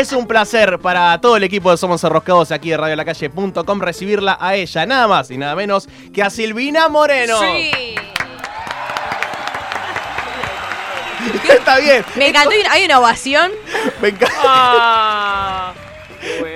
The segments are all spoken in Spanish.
es un placer para todo el equipo de Somos Enroscados aquí de radiolacalle.com recibirla a ella, nada más y nada menos que a Silvina Moreno. Sí. Está bien. Me encantó. Hay una ovación. Me encanta. Ah,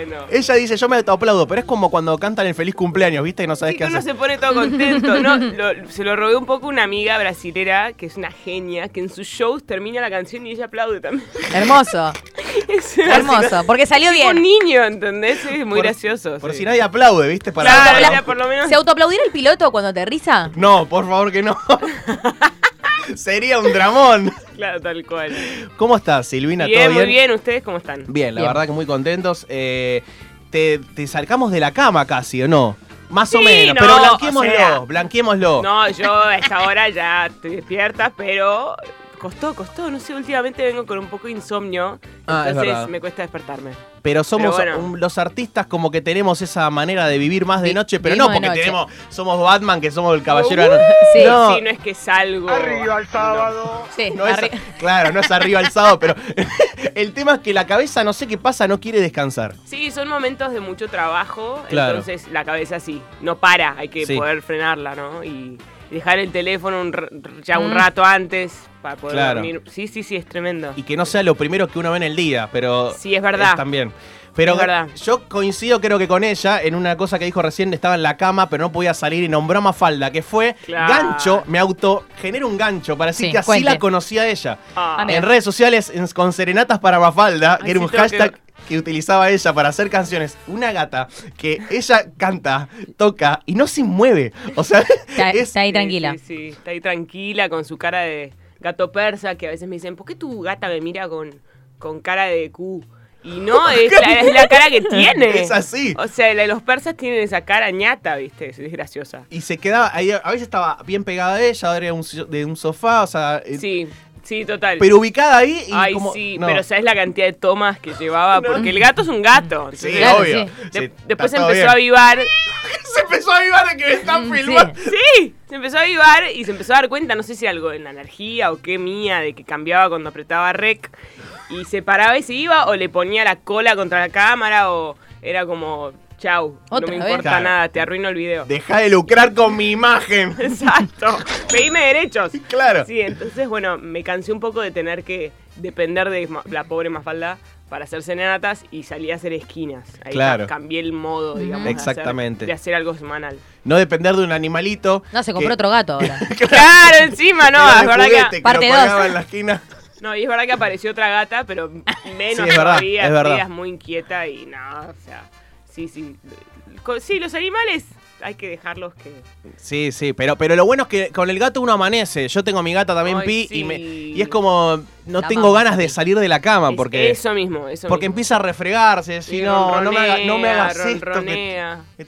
bueno. Ella dice, yo me aplaudo, pero es como cuando cantan el feliz cumpleaños, ¿viste? Y no sabes Sí, qué que uno hacer. se pone todo contento. No, lo- se lo robé un poco una amiga brasilera, que es una genia, que en sus shows termina la canción y ella aplaude también. Hermoso. Es Hermoso. Porque salió tipo un bien. niño, ¿entendés? Es muy Por- gracioso. Por sí. si nadie aplaude, ¿viste? Para Claro, Apla- ya por lo menos. ¿Se autoaplaudirá el piloto cuando aterriza? No, por favor que no. Sería un dramón. Claro, tal cual. ¿Cómo estás, Silvina? Bien, ¿Todo muy bien? bien. ¿Ustedes cómo están? Bien, la Bien. verdad que muy contentos. Eh, te, te sacamos de la cama casi, ¿o no? Más o menos, no, pero o blanqueémoslo, sea, blanquémoslo. No, yo a esta hora ya estoy despierta, pero costó, costó. No sé, últimamente vengo con un poco de insomnio. Ah, entonces me cuesta despertarme. Pero somos Pero bueno. los artistas como que tenemos esa manera de vivir más de Vi- noche, pero no porque noche. tenemos, somos Batman, que somos el caballero de Uh, la noche. Sí. no, Sí, no es que salgo. Arriba el sábado. Sí. no es, arri- claro, no es arriba al sábado, pero el tema es que la cabeza, no sé qué pasa, no quiere descansar. Sí, son momentos de mucho trabajo, Claro. entonces la cabeza sí, no para, hay que Sí. poder frenarla, ¿no? Y dejar el teléfono un ya un Mm. rato antes para poder Claro. dormir. Sí, sí, sí, es tremendo. Y que no sea lo primero que uno ve en el día, pero Sí, es verdad. también. Pero Es verdad. yo coincido creo que con ella en una cosa que dijo recién, estaba en la cama, pero no podía salir y nombró a Mafalda, que fue Claro. gancho, me auto, genera un gancho para decir Sí, que así cuente. la conocía ella. Ah, Ah. En redes sociales, en- con serenatas para Mafalda, que era un hashtag. Que utilizaba ella para hacer canciones. Una gata que ella canta, toca y no se mueve. O sea, Está, es, está ahí tranquila. Sí, sí, está ahí tranquila con su cara de gato persa, que a veces me dicen, ¿por qué tu gata me mira con, con cara de Q? Y no, es la, es la cara que tiene. Es así. O sea, la de los persas tienen esa cara ñata, ¿viste? Es, graciosa. Y se quedaba, ahí, a veces estaba bien pegada a ella, ahora era un, de un sofá, o sea, eh, Sí, sí, total. pero ubicada ahí y Ay, como... sí, no. pero ¿sabes la cantidad de tomas que llevaba? No. Porque el gato es un gato. Sí, entonces, Claro, obvio. sí. de- Sí, después todo empezó bien. a avivar. Se empezó a avivar de que me están filmando. Sí, se empezó a avivar y se empezó a dar cuenta, no sé si algo en la energía o qué mía, de que cambiaba cuando apretaba rec y se paraba y se iba o le ponía la cola contra la cámara o era como, chau, no me vez. importa Claro. nada, te arruino el video. Deja de lucrar con mi imagen. Exacto, pedime derechos. Claro. Sí, entonces, bueno, me cansé un poco de tener que depender de la pobre Mafalda para hacer serenatas y salí a hacer esquinas. Ahí Claro. ca- cambié el modo, digamos, de hacer- Exactamente. De, hacer, algo semanal. No depender de un animalito. No, se que- compró otro gato ahora. Claro, encima, no, es verdad que... que Parte lo dos. colgaba en la esquina. No, y es verdad que apareció otra gata, pero menos Sí, es verdad, todavía. es verdad. muy inquieta y no, o sea, sí, sí. Sí, los animales hay que dejarlos que... Sí, sí, pero, pero lo bueno es que con el gato uno amanece. Yo tengo a mi gata también, Ay, Pi, sí. y, me- y es como, no La tengo ganas de salir de la cama es- porque, Eso mismo, eso porque mismo. empieza a refregarse. Si no, no me, haga- no me hagas esto que,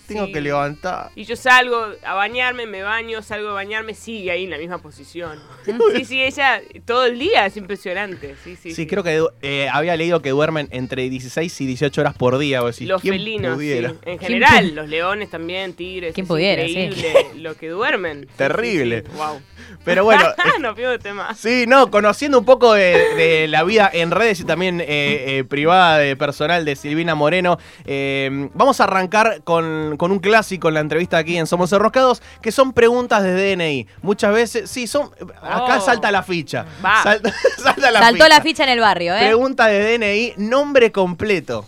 tengo sí. que levantar. Y yo salgo a bañarme, me baño, salgo a bañarme, sigue ahí en la misma posición. Sí, sí, ella todo el día es impresionante. Sí, sí, Sí, creo que eh, había leído que duermen entre 16 y 18 horas por día. O decís, Los ¿quién felinos, sí. En ¿Quién general, los leones también, tigres. ¿Quién es pudiera, increíble lo que duermen. Terrible. sí, sí, Wow. Pero bueno, no tema. Sí, no, conociendo un poco de, de la vida en redes y también eh, eh, privada de personal de Silvina Moreno, eh, vamos a arrancar con, con un clásico en la entrevista aquí en Somos Enroscados, que son preguntas de DNI. Muchas veces, sí, son. Acá Oh. salta la ficha. Va. Salta, salta la Saltó ficha. la ficha en el barrio, ¿eh? Pregunta de DNI, nombre completo.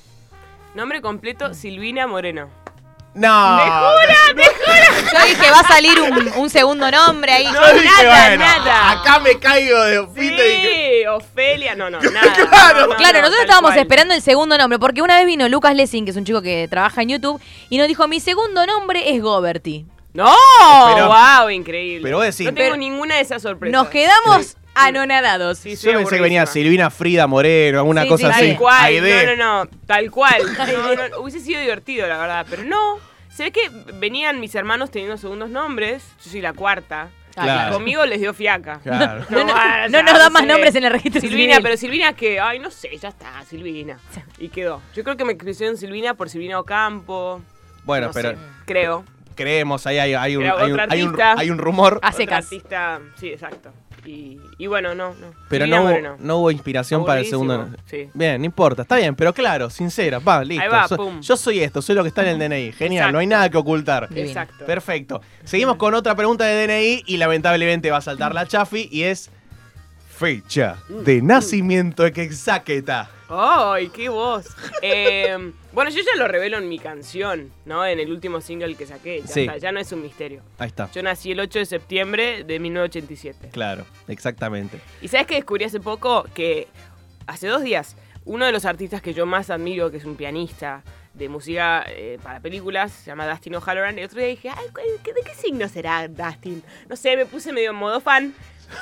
Nombre completo, Silvina Moreno. No. ¡Me jura! Yo dije, va a salir un, un segundo nombre ahí. Dije, nada, bueno, nada. Acá me caigo de pito y que- Sí, Ofelia, no, no, nada. Claro. no, no, Claro, no, nosotros estábamos cual. esperando el segundo nombre, porque una vez vino Lucas Lessing, que es un chico que trabaja en YouTube, y nos dijo, mi segundo nombre es Goberty. ¡No! Pero- ¡Wow! Increíble. pero vos decís- No tengo Pero- ninguna de esas sorpresas. Nos quedamos anonadados. Sí, Yo pensé que venía. Silvina Frida Moreno, alguna Sí, cosa sí, así. sí. Tal cual, Aide. no, no, no, tal cual. No, no, hubiese sido divertido, la verdad, pero no. Se ve que venían mis hermanos teniendo segundos nombres, yo soy la cuarta. Claro. Conmigo les dio fiaca. Claro. No, no, vaya, no nos da más sé. nombres en el registro Silvina, civil. pero Silvina que, ay, no sé, ya está, Silvina. Y quedó. Yo creo que me pusieron Silvina por Silvina Ocampo. Bueno, no pero sé, creo. creemos, ahí hay, hay un, hay, un, otra hay, un, artista. hay un rumor. A Otra secas. artista, sí, exacto. Y, y bueno, no, no. Pero no hubo, Moreno. no hubo inspiración para el Aburridísimo, segundo. Sí. Bien, no importa, está bien, pero claro, sincera, va, listo. Ahí va, So- pum. yo soy esto, soy lo que está en el DNI. Genial, no hay nada que ocultar. Divino. Exacto. Perfecto. Seguimos con otra pregunta de DNI y lamentablemente va a saltar la Chafi y es fecha de nacimiento exacta. ¡Ay, qué voz! Eh, bueno, yo ya lo revelo en mi canción, ¿no? En el último single que saqué. Ya, Sí. está, ya no es un misterio. Ahí está. Yo nací el 8 de septiembre de 1987. Claro, exactamente. Y sabes que descubrí hace poco que hace dos días uno de los artistas que yo más admiro, que es un pianista de música eh, para películas, se llama Dustin O'Halloran. El otro día dije, Ay, ¿cuál- qué- ¿de qué signo será Dustin? No sé, me puse medio en modo fan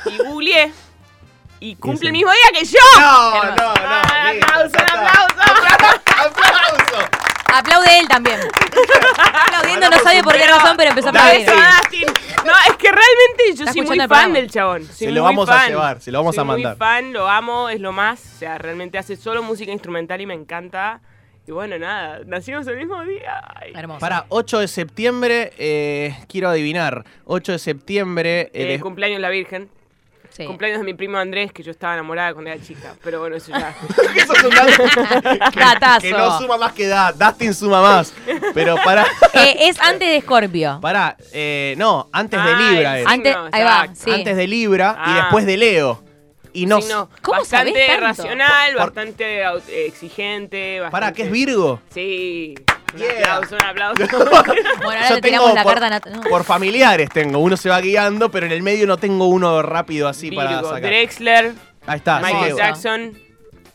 y googleé. Y cumple el mismo día que yo. No, no, no. Ah, listo, aplauso, aplauso. ¡Aplauso! Aplaude él también. Aplaudiendo, no sabe por qué razón, pero empezó a aplaudir. No, es que realmente yo soy muy el fan programa. del chabón. Soy Se lo vamos a fan. llevar, se lo vamos Soy a mandar. muy fan, lo amo, es lo más. O sea, realmente hace solo música instrumental y me encanta. Y bueno, nada, nacimos el mismo día. Ay. Hermoso. Para 8 de septiembre, eh, quiero adivinar. 8 de septiembre. Eh, eh, cumpleaños la Virgen. Sí. Cumpleaños de mi primo Andrés, que yo estaba enamorada cuando era chica. Pero bueno, eso ya. Eso es un dato que, Datazo. que no suma más que da. Dustin suma más. Pero para. Eh, es antes de Scorpio. Para, eh, no, antes de Ah, Libra es. Antes, ahí va, sí. Antes de Libra y Ah. después de Leo. Y no. Signo ¿Cómo bastante sabés tanto? racional, Por- bastante exigente. Bastante... Para, ¿qué es Virgo? Sí. Un aplauso, un aplauso. Bueno, ahora Yo le tiramos la por, carta. no. por familiares tengo, uno se va guiando, pero en el medio no tengo uno rápido así para sacar. Drexler, Ahí está, Michael. Jackson.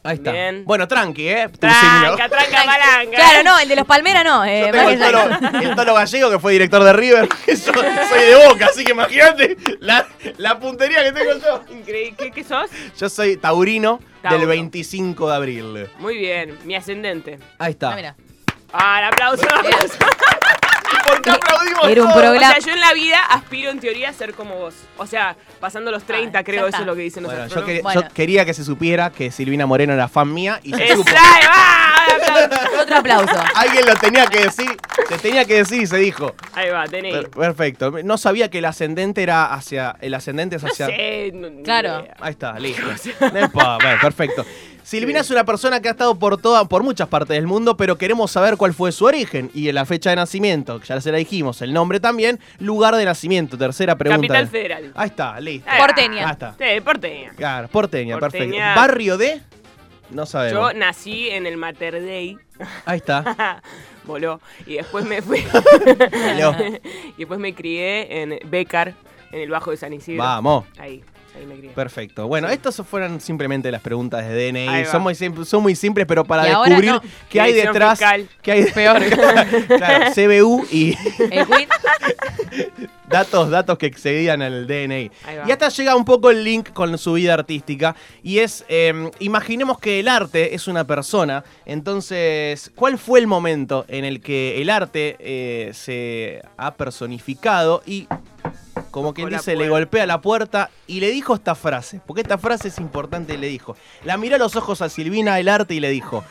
ahí está. Bien. Bueno, tranqui, ¿eh? Tranca, tranca, palanca. Claro, no, el de los Palmeras no. Eh, Yo tengo el tolo, Jackson. el Tolo Gallego, que fue director de River. yo soy de Boca, así que imagínate la, la puntería que tengo yo. Increíble. ¿Qué, qué sos? Yo soy taurino Tauro. del 25 de abril. Muy bien, mi ascendente. Ahí está. Ah, mira. Ah, el aplauso, aplauso. ¿Por qué aplaudimos Era un todos? O sea, yo en la vida aspiro en teoría a ser como vos. O sea, pasando los 30, Ah, creo, eso es lo que dicen los Bueno, yo, Bueno. yo quería que se supiera que Silvina Moreno era fan mía y se supo. ahí va! el aplauso. Otro aplauso. Alguien lo tenía que decir, se tenía que decir y se dijo. Ahí va, tenéis. Per- perfecto. No sabía que el ascendente era hacia. El ascendente es No hacia. sé. no- Claro. idea. Ahí está, listo. Bueno, perfecto. Silvina es una persona que ha estado por toda, por muchas partes del mundo, pero queremos saber cuál fue su origen y la fecha de nacimiento, que ya se la dijimos, el nombre también, lugar de nacimiento, tercera pregunta. Capital Federal. Ahí está, listo. Porteña. Ahí está. Sí, porteña. Claro, porteña, perfecto. Barrio de. No Yo sabemos. nací en el Mater Dei. Ahí está. Voló. Y después me fui. Voló. y después me crié en Becar, en el Bajo de San Isidro. Vamos. Ahí, ahí me crié. Perfecto. Bueno, estas fueron simplemente las preguntas de DNI. Son muy, sim- son muy simples, pero para descubrir no. qué hay detrás. fiscal. Qué hay Peor. claro, CBU y El datos, datos que excedían al DNI. Y hasta llega un poco el link con su vida artística. Y es, eh, imaginemos que el arte es una persona. Entonces, ¿cuál fue el momento en el que el arte eh, se ha personificado y, como quien la dice, le golpea la puerta y le dijo esta frase? Porque esta frase es importante, le dijo. La miró a los ojos a Silvina el arte y le dijo,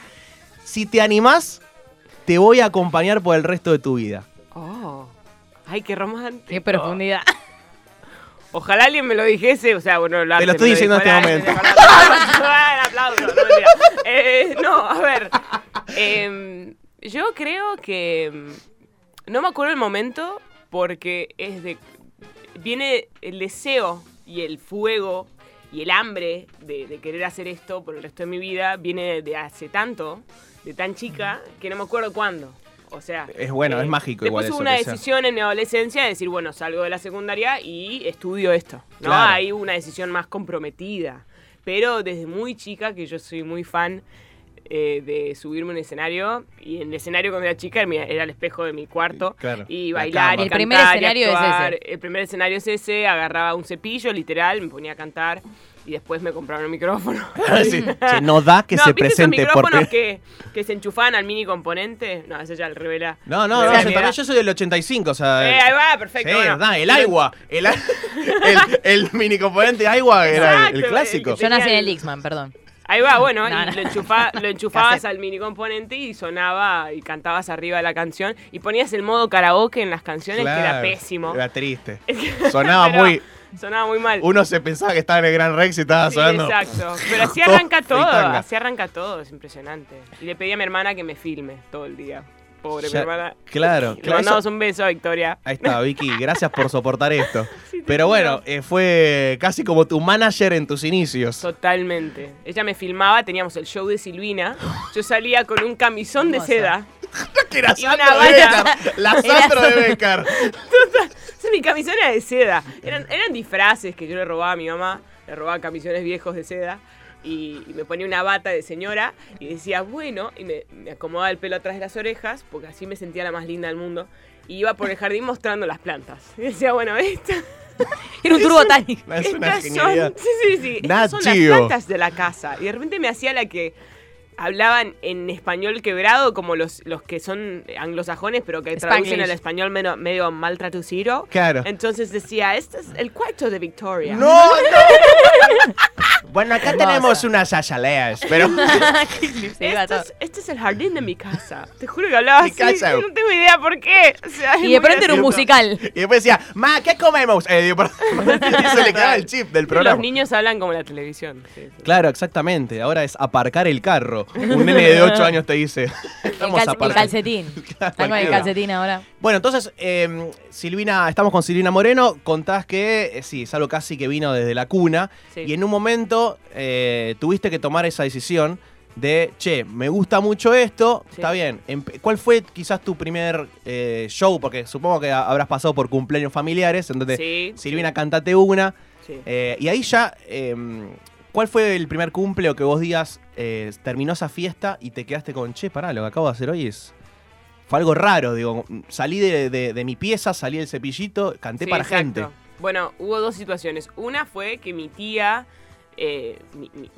si te animás, te voy a acompañar por el resto de tu vida. Oh. Ay, qué romántico. Qué profundidad. Ojalá alguien me lo dijese, o sea, bueno, el Te lo estoy diciendo en este momento. aplauso, no. Eh, no, a ver. em, yo creo que. em, No me acuerdo el momento porque es de. Viene el deseo y el fuego y el hambre de, de querer hacer esto por el resto de mi vida. Viene de hace tanto, de tan chica, que no me acuerdo cuándo. O sea. Es bueno, es mágico igual Después eso hubo una sea. decisión en mi adolescencia de decir, bueno, salgo de la secundaria y estudio esto. ¿no? Claro. Hubo una decisión más comprometida. Pero desde muy chica, que yo soy muy fan eh, de subirme a un escenario, y en el escenario cuando era chica era, el espejo de mi cuarto, Claro, y la bailar, y El primer cantar, y escenario es ese. El primer escenario es ese, agarraba un cepillo, literal, me ponía a cantar, y después me compraron un micrófono. Sí, che, no da que no, se ¿viste esos presente micrófonos porque... que, que se enchufaban al mini componente? No, ese ya el revela. No, no, no, yo, soy del 85, o sea... Eh, ahí va, perfecto. sí, bueno. da, el agua, el, a- el, el mini componente agua era el- el, clásico. el Yo nací en el Dixman, perdón. Ahí va, bueno, No, y no. Lo, enchufa- lo enchufabas al mini componente y sonaba y cantabas arriba de la canción y ponías el modo karaoke en las canciones que era pésimo. Era triste. Sonaba Pero muy... Sonaba muy mal. Uno se pensaba que estaba en el Gran Rex y estaba Sí, sonando. exacto. Pero así arranca todo, así arranca todo, es impresionante. Y le pedí a mi hermana que me filme todo el día. Pobre mi hermana. Claro, Le claro, mandamos eso- un beso a Victoria. Ahí está, Vicky, gracias por soportar esto. Sí, Pero bueno, eh, fue casi como tu manager en tus inicios. Totalmente. Ella me filmaba, teníamos el show de Silvina. Yo salía con un camisón de seda. que era Sandro de. Becar, La Sandro de. Becar. Entonces, mi camisón era de seda. Eran, eran disfraces que yo le robaba a mi mamá. Le robaba camisones viejos de seda. Y, y me ponía una bata de señora y decía, bueno, y me, me acomodaba el pelo atrás de las orejas, porque así me sentía la más linda del mundo. Y iba por el jardín mostrando las plantas. Y decía, bueno, esta, Era un tour botánico. Es una son, sí, sí, sí, estas son las plantas de la casa. Y de repente me hacía la que hablaban en español quebrado, como los, los que son anglosajones, pero que traducen Spanglish. al español medio, medio mal traducido. Claro. Entonces decía, este es el cuarto de Victoria. ¡No, no! Bueno, acá Hermosa. tenemos unas ayaleas, pero Este es, este es el jardín de mi casa. Te juro que hablaba Mi así. casa. No tengo idea por qué. O sea, Y de pronto era un musical. Y después decía, ma, ¿qué comemos? Eh. Y se le quedaba el chip del Los programa. niños hablan como la televisión. sí, sí. Claro, exactamente. Ahora es aparcar el carro. Un nene de 8 años te dice, estamos el aparcando. calcetín. Cualquiera. calcetín ahora. Bueno, entonces, eh, Silvina, estamos con Silvina Moreno. Contás que, eh, sí, es algo casi que vino desde la cuna. Sí. Y en un momento eh, tuviste que tomar esa decisión de, che, me gusta mucho esto, Sí. está bien. Empe- ¿Cuál fue quizás tu primer eh, show? Porque supongo que ha- habrás pasado por cumpleaños familiares, entonces, Sí, Silvina, cantate una. sí. Eh, y ahí ya, eh, ¿cuál fue el primer cumple o que vos digas, eh, terminó esa fiesta y te quedaste con, che, pará, lo que acabo de hacer hoy es... Fue algo raro, digo, salí de, de- de mi pieza, salí del cepillito, canté Sí, para exacto. gente. Bueno, hubo dos situaciones. Una fue que mi tía, eh, mi- mi-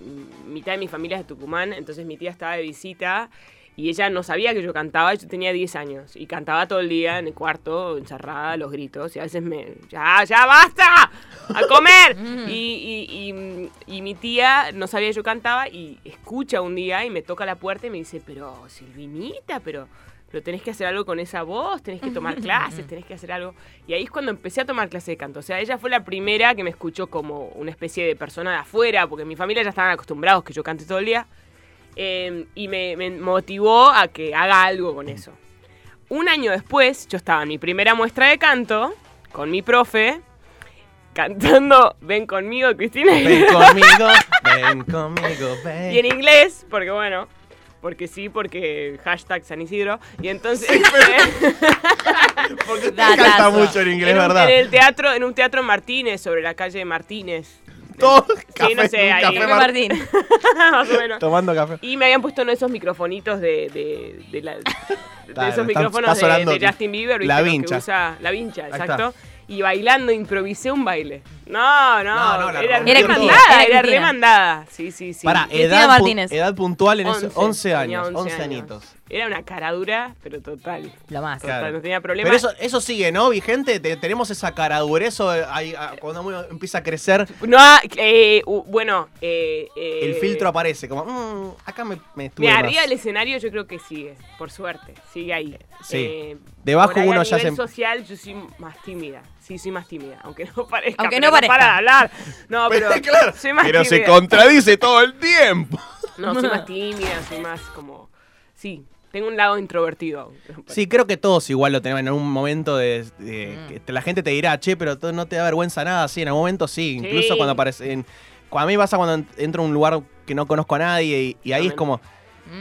mitad de mi familia es de Tucumán, entonces mi tía estaba de visita y ella no sabía que yo cantaba, yo tenía 10 años y cantaba todo el día en el cuarto, encerrada, los gritos y a veces me, ya, ya basta, a comer. y, y- y- y mi tía no sabía que yo cantaba y escucha un día y me toca la puerta y me dice, pero Silvinita, pero... Pero tenés que hacer algo con esa voz, tenés que tomar clases, tenés que hacer algo. Y ahí es cuando empecé a tomar clases de canto. O sea, ella fue la primera que me escuchó como una especie de persona de afuera, porque mi familia ya estaban acostumbrados que yo cante todo el día. Eh, y me, me motivó a que haga algo con eso. Un año después, yo estaba en mi primera muestra de canto con mi profe, cantando Ven conmigo, Cristina. Ven conmigo, ven conmigo, ven. Y en inglés, porque bueno, porque sí, porque hashtag San Isidro. Y entonces. Porque te Datazo. canta mucho en inglés, en, un, ¿verdad? en el teatro, en un teatro Martínez, sobre la calle Martínez. Todo Sí, café, no sé, ahí. café mar- Martín. Más o menos. tomando café. Y me habían puesto uno de esos microfonitos de, de, de la- de Claro, esos micrófonos está de, Justin Bieber, la vincha. usa- la vincha, exacto. Y bailando improvisé un baile. No, no, No, no, era remandada, era remandada. Sí, sí, sí. Para, edad, pu- Martínez. edad puntual en ese 11, 11 tenía años, 11, 11 años. añitos. Era una cara dura, pero total. Lo más. Total, Claro. no tenía problema. Pero eso, eso sigue, ¿no? Vigente, Te- tenemos esa cara dura, eso eh, ah, cuando uno empieza a crecer, No, eh, u- bueno, eh, eh, el filtro aparece, como, "Mm, acá me, me estuve Mira, más". arriba del escenario yo creo que sigue, por suerte, sigue ahí. Sí. Eh, Debajo por ahí uno a ya nivel se- social yo soy más tímida. Sí, soy más tímida, aunque no parezca. Aunque pero no parezca. para de hablar. No, pero, claro, soy más pero se contradice todo el tiempo. No, soy más tímida, soy más como... Sí, tengo un lado introvertido. Sí, creo que todos igual lo tenemos en algún momento de, de- Mm. que la gente te dirá, che, pero tú no te da vergüenza nada, sí, en algún momento sí, incluso Sí. cuando aparece, en- cuando a mí pasa cuando en- entro a un lugar que no conozco a nadie y, y ahí es como,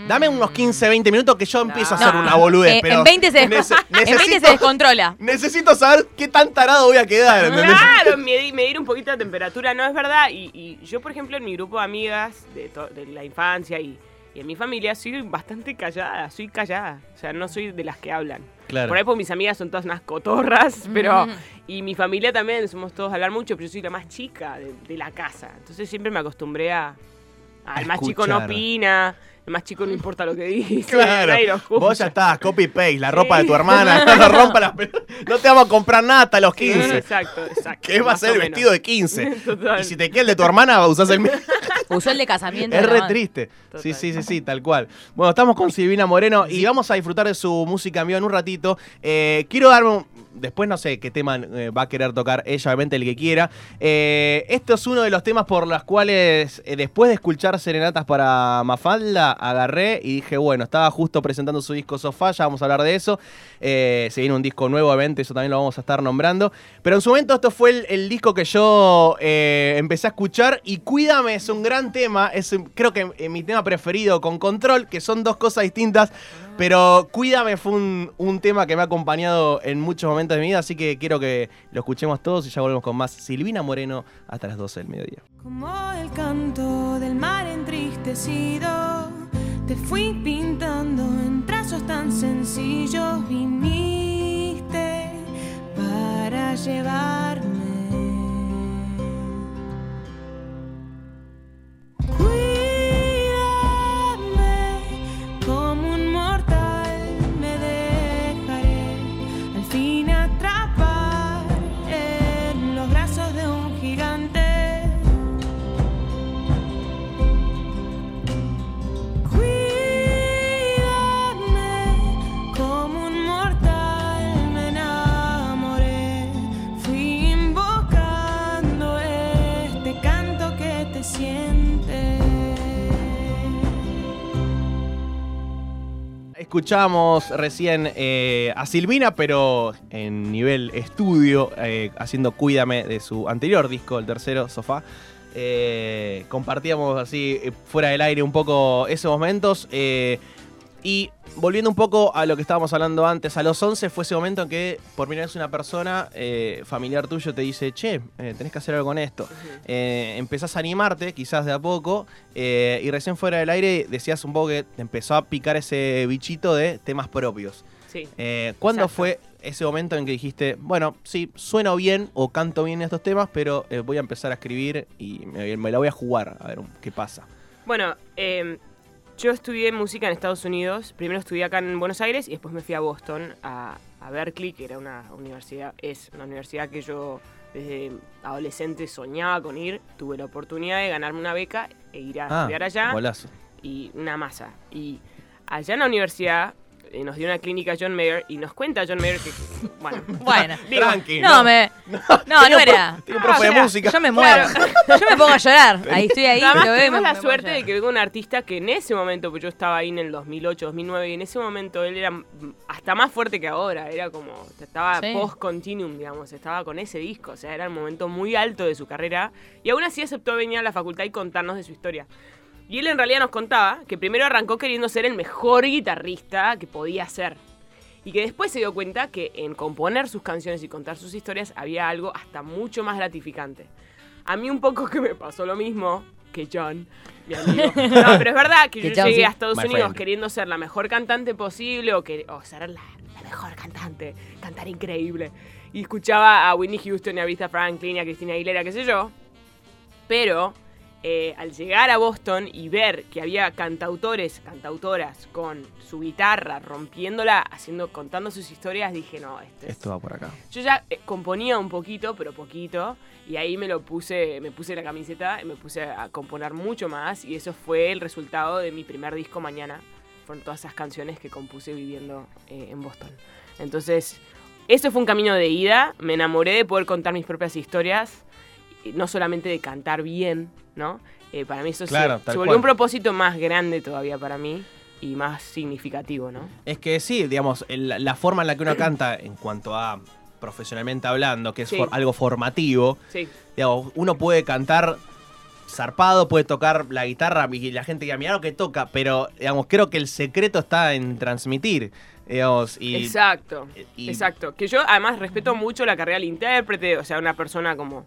dame unos 15, 20 minutos que yo empiezo a hacer una boludez, Eh, pero en 20 se, nece- en 20 se necesito, descontrola. necesito saber qué tan tarado voy a quedar, ¿entendés? Claro, medir, medir un poquito la temperatura, no es verdad. Y, y yo, por ejemplo, en mi grupo de amigas de la infancia y, y en mi familia, soy bastante callada, soy callada. O sea, no soy de las que hablan. Claro. Por ahí, pues mis amigas son todas unas cotorras, pero. Mm. Y mi familia también, somos todos a hablar mucho, pero yo soy la más chica de, de la casa. Entonces siempre me acostumbré a. Al más chico no opina, el más chico no importa lo que dice. Claro, nadie vos ya estás, copy paste, la ropa Sí. de tu hermana, no rompa. No te vamos a comprar nada hasta los Sí, 15. Exacto, exacto. Que va a ser el vestido de 15. Total. Y si te queda el de tu hermana, usás el mismo. Usó el de casamiento. Es re triste. Total. Sí, sí, sí, sí, tal cual. Bueno, estamos con Silvina Moreno y vamos a disfrutar de su música en vivo en un ratito. Eh, quiero darme un- Después no sé qué tema eh, va a querer tocar ella, obviamente el que quiera. Eh, esto es uno de los temas por los cuales, eh, después de escuchar Serenatas para Mafalda, agarré y dije, bueno, estaba justo presentando su disco Sofá, ya vamos a hablar de eso. Eh, se viene un disco nuevo, obviamente, eso también lo vamos a estar nombrando. Pero en su momento esto fue el, disco que yo eh, empecé a escuchar y Cuídame es un gran tema, es creo que eh, mi tema preferido con Control, que son dos cosas distintas, pero Cuídame fue un, un tema que me ha acompañado en muchos momentos de mi vida, así que quiero que lo escuchemos todos y ya volvemos con más Silvina Moreno hasta las 12 del mediodía. Como el canto del mar entristecido, te fui pintando en trazos tan sencillos. Viniste para llevarme. Escuchamos recién eh, a Silvina, pero en nivel estudio, eh, haciendo Cuídame de su anterior disco, el tercero, Sofá. Eh, compartíamos así fuera del aire un poco esos momentos. Y volviendo un poco a lo que estábamos hablando antes, a los 11 fue ese momento en que por primera vez una persona eh, familiar tuyo te dice, che, eh, tenés que hacer algo con esto. Eh, empezás a animarte, quizás de a poco, eh, y recién fuera del aire decías un poco que te empezó a picar ese bichito de temas propios. Sí. ¿Cuándo Exacto. fue ese momento en que dijiste, bueno, sí, sueno bien o canto bien estos temas, pero voy a empezar a escribir y me, me la voy a jugar a ver qué pasa? Bueno, eh, yo estudié música en Estados Unidos. Primero estudié acá en Buenos Aires y después me fui a Boston, a, a Berkeley, que era una universidad, es una universidad que yo desde adolescente soñaba con ir. Tuve la oportunidad de ganarme una beca e ir a estudiar allá Golazo. y una masa. Y allá en la universidad eh, nos dio una clínica John Mayer y nos cuenta John Mayer que, bueno, Bueno. digo, Tranqui, No, me. No, no pro- era. Tiene un profe de sea, música. Yo me muero. Yo me pongo a llorar. Ahí estoy ahí. Además, lo veo me- la me suerte de que venga un artista que en ese momento, pues yo estaba ahí en el 2008, 2009, y en ese momento él era hasta más fuerte que ahora. Era como, estaba Sí. post-continuum, digamos, estaba con ese disco. O sea, era el momento muy alto de su carrera. Y aún así aceptó venir a la facultad y contarnos de su historia. Y él en realidad nos contaba que primero arrancó queriendo ser el mejor guitarrista que podía ser. Y que después se dio cuenta que en componer sus canciones y contar sus historias había algo hasta mucho más gratificante. A mí un poco que me pasó lo mismo que John, mi amigo. No, pero es verdad que, Que yo John, llegué a Estados Unidos friend. queriendo ser la mejor cantante posible o, que, o ser la, la mejor cantante, cantar increíble. Y escuchaba a Whitney Houston, y a Aretha Franklin, y a Cristina Aguilera, qué sé yo. Pero eh, al llegar a Boston y ver que había cantautores, cantautoras con su guitarra rompiéndola, haciendo, contando sus historias, dije, no, este es- Esto va por acá. yo ya eh, componía un poquito, pero poquito, y ahí me lo puse, me puse la camiseta y me puse a componer mucho más, y eso fue el resultado de mi primer disco mañana. Fueron todas esas canciones que compuse viviendo eh, en Boston. Entonces, eso fue un camino de ida. Me enamoré de poder contar mis propias historias, no solamente de cantar bien, ¿no? Eh, para mí eso Claro, se, volvió cual. un propósito más grande todavía para mí y más significativo, ¿no? Es que sí, digamos, el- la forma en la que uno canta en cuanto a profesionalmente hablando, que es Sí. for- algo formativo, Sí. digamos, uno puede cantar zarpado, puede tocar la guitarra y la gente diga, mira lo que toca, pero digamos, creo que el secreto está en transmitir, digamos, y Exacto, y- exacto. Que yo además respeto mucho la carrera del intérprete, o sea, una persona como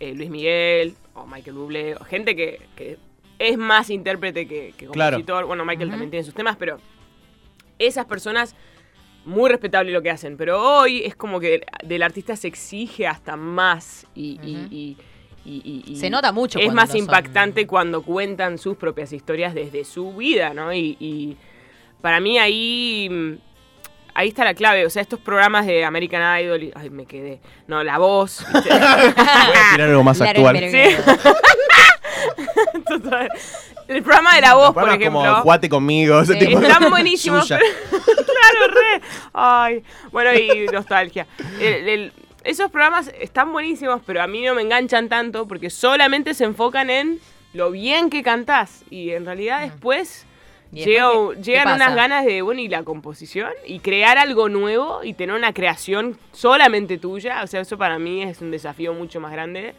eh, Luis Miguel o Michael Bublé, o gente que, que es más intérprete que, que Claro. compositor. Bueno, Michael también tiene sus temas, pero esas personas, muy respetable lo que hacen. Pero hoy es como que del artista se exige hasta más y... y- Ujú. y- y- y- y Se nota mucho Es más son- impactante cuando cuentan sus propias historias desde su vida, ¿no? Y, y para mí ahí mm, ahí está la clave. O sea, estos programas de American Idol, y- ay, me quedé. No, La Voz. voy a tirar algo más actual. Sí. Total. El programa de la voz, por ejemplo. como Cuate conmigo, ese Sí. tipo de- Están buenísimos. Pero- claro, re. Ay. Bueno, y nostalgia. El- el- esos programas están buenísimos, pero a mí no me enganchan tanto porque solamente se enfocan en lo bien que cantás. Y en realidad después. ¿Y llega- después qué- qué llegan unas ganas de, bueno, y la composición, y crear algo nuevo, y tener una creación solamente tuya, o sea, eso para mí es un desafío mucho más grande.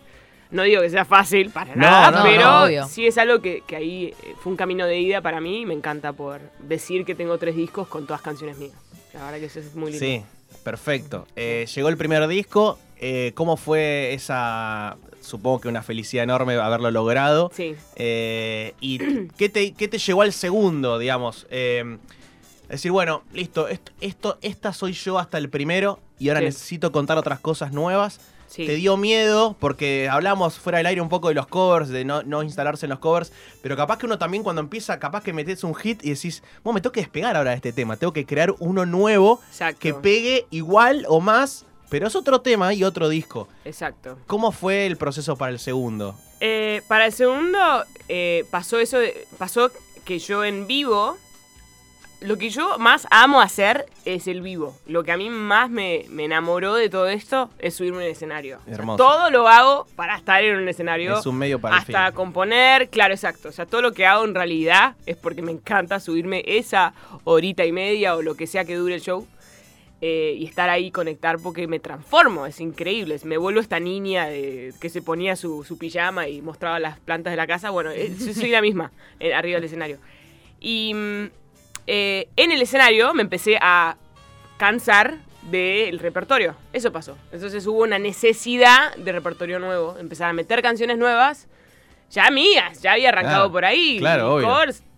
No digo que sea fácil, para No, nada, no, pero no, sí es algo que, que ahí eh, fue un camino de ida para mí y me encanta por decir que tengo tres discos con todas canciones mías. La verdad que eso es muy lindo. Sí, perfecto. Eh, llegó el primer disco. eh, ¿Cómo fue esa, supongo que una felicidad enorme haberlo logrado? Sí. Eh, ¿Y qué te, qué te llevó al segundo, digamos? Eh, decir, bueno, listo, esto, esto, esta soy yo hasta el primero y ahora Sí. necesito contar otras cosas nuevas. Sí. ¿Te dio miedo? Porque hablamos fuera del aire un poco de los covers, de no, no instalarse en los covers, pero capaz que uno también cuando empieza, capaz que metes un hit y decís, bueno, me tengo que despegar ahora de este tema, tengo que crear uno nuevo Exacto. que pegue igual o más, pero es otro tema y otro disco. Exacto. ¿Cómo fue el proceso para el segundo? Eh, para el segundo eh, pasó eso, de- pasó que yo en vivo, lo que yo más amo hacer es el vivo. Lo que a mí más me, me enamoró de todo esto es subirme al escenario. O sea, Hermoso. todo lo hago para estar en un escenario. Es un medio para hasta componer, claro, exacto. O sea, todo lo que hago en realidad es porque me encanta subirme esa horita y media o lo que sea que dure el show. Eh, y estar ahí, conectar, porque me transformo, es increíble. Me vuelvo esta niña de, que se ponía su, su pijama y mostraba las plantas de la casa. Bueno, eh, soy la misma, arriba del escenario. Y mm, eh, en el escenario me empecé a cansar del repertorio. Eso pasó. Entonces hubo una necesidad de repertorio nuevo. Empezar a meter canciones nuevas. Ya mías, ya había arrancado Ah, por ahí. claro, obvio.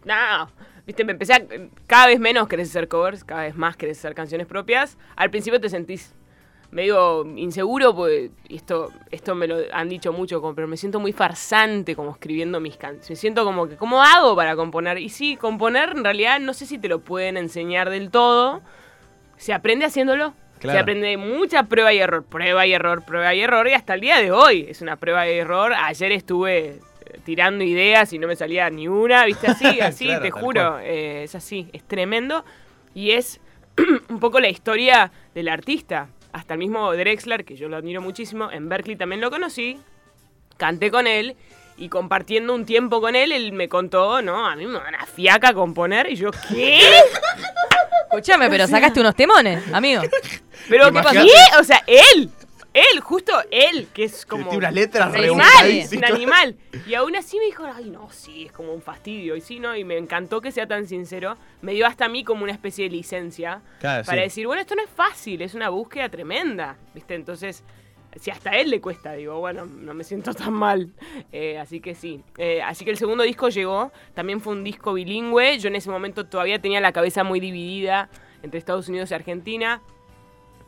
No. Viste, me empecé a. Cada vez menos querés hacer covers, cada vez más querés hacer canciones propias. Al principio te sentís medio inseguro, pues, y esto, esto me lo han dicho mucho, pero me siento muy farsante como escribiendo mis canciones. Me siento como que, ¿cómo hago para componer? Y sí, componer en realidad no sé si te lo pueden enseñar del todo. Se aprende haciéndolo. Claro. Se aprende mucha prueba y error, prueba y error, prueba y error, y hasta el día de hoy es una prueba y error. Ayer estuve tirando ideas y no me salía ni una, ¿viste? Así, así, Claro, te juro, eh, es así, es tremendo. Y es un poco la historia del artista. Hasta el mismo Drexler, que yo lo admiro muchísimo, en Berkeley también lo conocí, canté con él y compartiendo un tiempo con él, él me contó, ¿no? A mí me da una fiaca componer y yo, ¿qué? Escuchame, pero sacaste unos temones, amigo. Pero ¿qué pasó? Imagínate. ¿Qué? O sea, él, él, justo él, que es como... tiene unas letras un animal, rebuscadísimas. un animal. Y aún así me dijo, ay, no, sí, es como un fastidio. Y sí, ¿no? Y me encantó que sea tan sincero. Me dio hasta a mí como una especie de licencia Claro, para sí. decir, bueno, esto no es fácil, es una búsqueda tremenda, ¿viste? Entonces, si hasta a él le cuesta, digo, bueno, no me siento tan mal. Eh, así que sí. Eh, así que el segundo disco llegó, también fue un disco bilingüe. Yo en ese momento todavía tenía la cabeza muy dividida entre Estados Unidos y Argentina.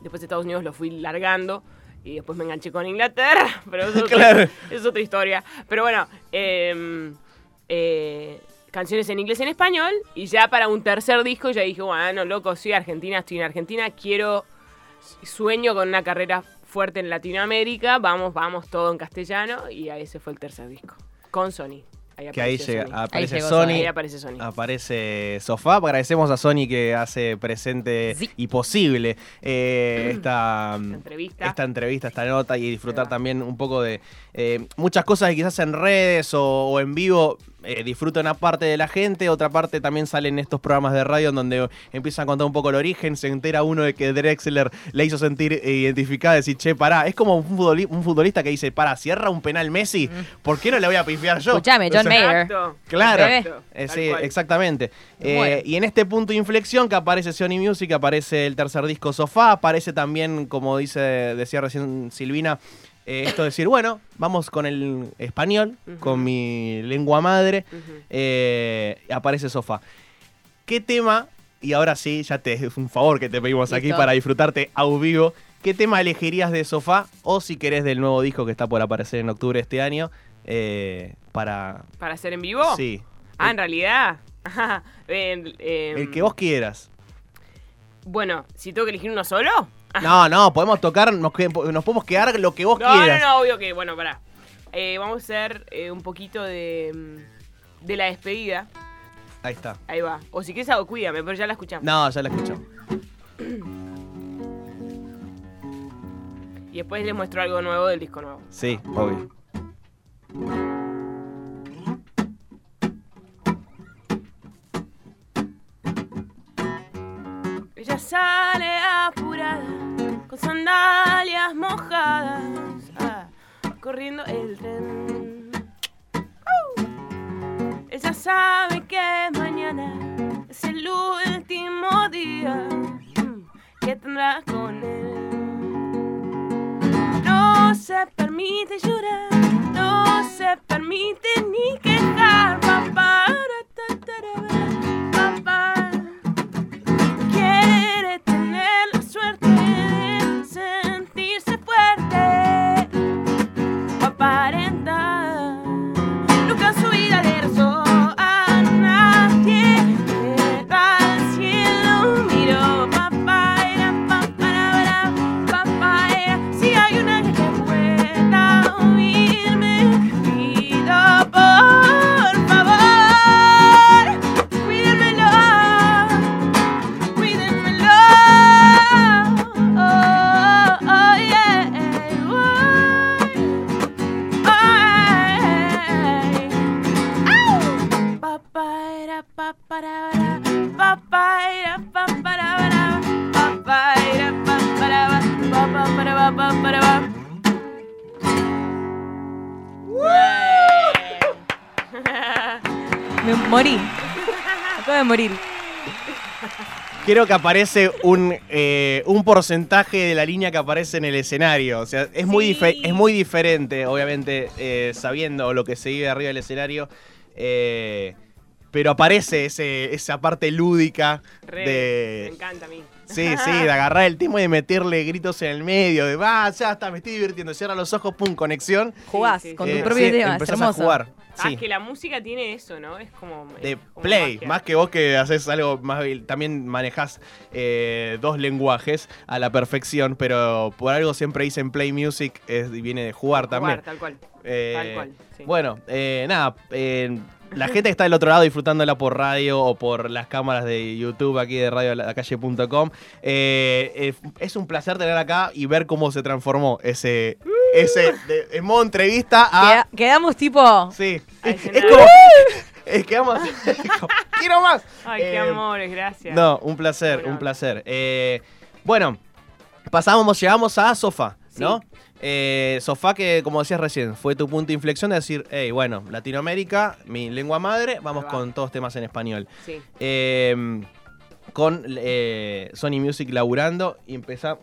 Después de Estados Unidos lo fui largando. Y después me enganché con Inglaterra, pero eso es, otra- Claro. es otra historia. Pero bueno, em, eh, canciones en inglés y en español. Y ya para un tercer disco ya dije, bueno, loco, soy argentina, estoy en Argentina, quiero, sueño con una carrera fuerte en Latinoamérica, vamos, vamos, todo en castellano. Y ahí ese fue el tercer disco, con Sony. Ahí Que ahí llega, Sony. aparece llegó Sony, Ahí aparece Sony. aparece Sofá. Agradecemos a Sony que hace presente Sí. y posible eh, esta, Esta entrevista. esta entrevista, esta nota y disfrutar también un poco de eh, muchas cosas que quizás en redes o, o en vivo eh, disfruta una parte de la gente, otra parte también salen estos programas de radio en donde empiezan a contar un poco el origen, se entera uno de que Drexler le hizo sentir eh, identificada, decir, che, pará, es como un, futboli- un futbolista que dice, pará, cierra un penal Messi, ¿por qué no le voy a pifiar yo? Escuchame, John O sea, Mayer. Exacto. Claro, Exacto, eh, sí, cual. exactamente. Eh, y en este punto de inflexión que aparece Sony Music, aparece el tercer disco Sofá, aparece también, como dice, decía recién Silvina, eh, esto de decir, bueno, vamos con el español, con mi lengua madre, eh, aparece Sofá. ¿Qué tema, y ahora sí, ya te es un favor que te pedimos aquí para disfrutarte a vivo, ¿qué tema elegirías de Sofá o si querés del nuevo disco que está por aparecer en octubre de este año? eh, para... ¿Para hacer en vivo? Sí. Ah, en realidad. El que vos quieras. Bueno, si tengo que elegir uno solo. No, no, podemos tocar, nos, podemos quedar lo que vos No, no, quieras. no, obvio que, bueno, pará. Eh, vamos a hacer eh, un poquito de. mm, de la despedida. Ahí está. Ahí va. O si quieres hago cuídame, pero ya la escuchamos. No, ya la escucho. Y después les muestro algo nuevo del disco nuevo. Sí, obvio. Ella sabe que mañana es el último día que tendrá con él. No se permite llorar, no se permite ni quejar. Papá Me morí. Acabo de morir. Creo que aparece un, eh, un porcentaje de la línea que aparece en el escenario. O sea, es muy, Sí. dife- es muy diferente, obviamente, eh, sabiendo lo que se vive arriba del escenario. eh, pero aparece ese, esa parte lúdica Re, Me de. encanta a mí. Sí, sí, de agarrar el timo y de meterle gritos en el medio. De va, ya está, me estoy divirtiendo. Cierra los ojos, pum, conexión. Jugás sí, con Eh, tu propio sí, tema. Es hermoso. a jugar. Ah, Sí. es que la música tiene eso, ¿no? Es como. de es como play, magia. más que vos que haces algo más también manejás eh, dos lenguajes a la perfección, pero por algo siempre dicen play music es, y viene de jugar, Jugar, también. tal cual. Eh, tal cual, sí. Bueno, eh, nada, eh, la gente que está del otro lado disfrutándola por radio o por las cámaras de YouTube aquí de radiolacalle.com, eh, eh, es un placer tener acá y ver cómo se transformó ese, ese de, en modo entrevista a... Queda- quedamos tipo. Sí, es, como... Es que vamos... ¡Quiero más! Ay, qué Eh, amores, gracias. No, un placer, Bueno. un placer. Eh, bueno, pasamos, llegamos a Sofá, ¿no? Eh, sofá que, como decías recién, fue tu punto de inflexión de decir, hey, bueno, Latinoamérica, mi lengua madre, vamos va. con todos temas en español. Sí. Eh, con eh, Sony Music laburando y empezar...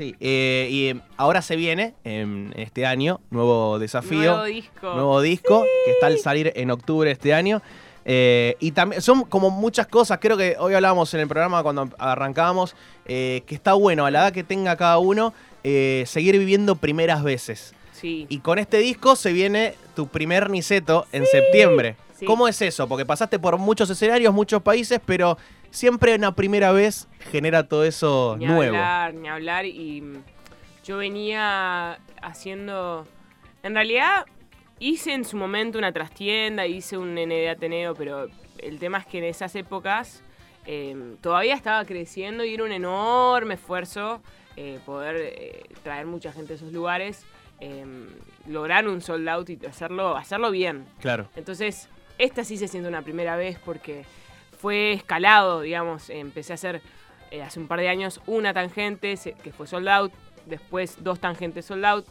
Sí, eh, y ahora se viene, en este año, nuevo desafío Nuevo disco. nuevo disco que está al salir en octubre de este año. Eh, y también son como muchas cosas, creo que hoy hablábamos en el programa cuando arrancábamos, eh, que está bueno a la edad que tenga cada uno seguir viviendo primeras veces. Sí. Y con este disco se viene tu primer Niceto en septiembre. Sí. ¿Cómo es eso? Porque pasaste por muchos escenarios, muchos países, pero siempre una primera vez genera todo eso ni nuevo. hablar, ni hablar. Y mm, yo venía haciendo. En realidad, hice en su momento una trastienda, hice un nene de Ateneo, pero el tema es que en esas épocas eh, todavía estaba creciendo y era un enorme esfuerzo eh, poder eh, traer mucha gente a esos lugares, eh, lograr un sold out y hacerlo, hacerlo bien. Claro. Entonces, esta sí se siente una primera vez porque fue escalado, digamos. Empecé a hacer eh, hace un par de años una tangente que fue sold out, después dos tangentes sold out,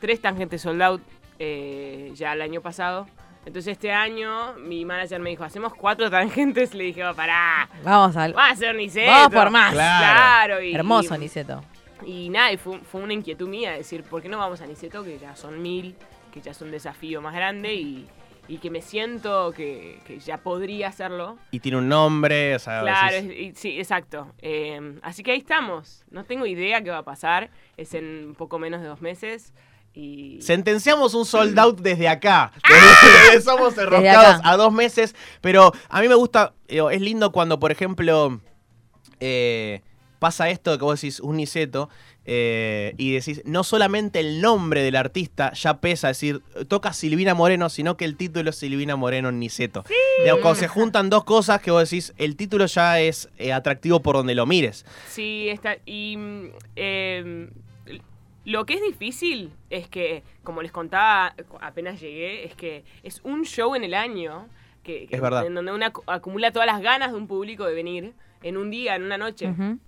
tres tangentes sold out eh, ya el año pasado. Entonces este año mi manager me dijo, hacemos cuatro tangentes, le dije, oh, pará, Vamos al. a hacer Niceto. Vamos por más. Claro. y- Hermoso, y- Niceto. y nada, y fue, fue una inquietud mía decir, ¿por qué no vamos a Niceto? Que ya son mil, que ya es un desafío más grande y, y que me siento que, que ya podría hacerlo. Y tiene un nombre, o sea, Claro, y- sí, exacto. Eh, así que ahí estamos. No tengo idea qué va a pasar. Es en un poco menos de dos meses. Y Sentenciamos un sold out desde acá. ¡Ah! Desde, Somos Enroscados a dos meses. Pero a mí me gusta, eh, es lindo cuando, por ejemplo, eh, pasa esto que vos decís un Niceto eh, y decís, no solamente el nombre del artista ya pesa, es decir, toca Silvina Moreno, sino que el título es Silvina Moreno Niceto. Digamos, cuando se juntan dos cosas que vos decís, el título ya es eh, atractivo por donde lo mires. Sí, está. Y eh, lo que es difícil es que, como les contaba apenas llegué, es que es un show en el año. Que, que- Es verdad. En donde uno acu- acumula todas las ganas de un público de venir en un día, en una noche. Ujú.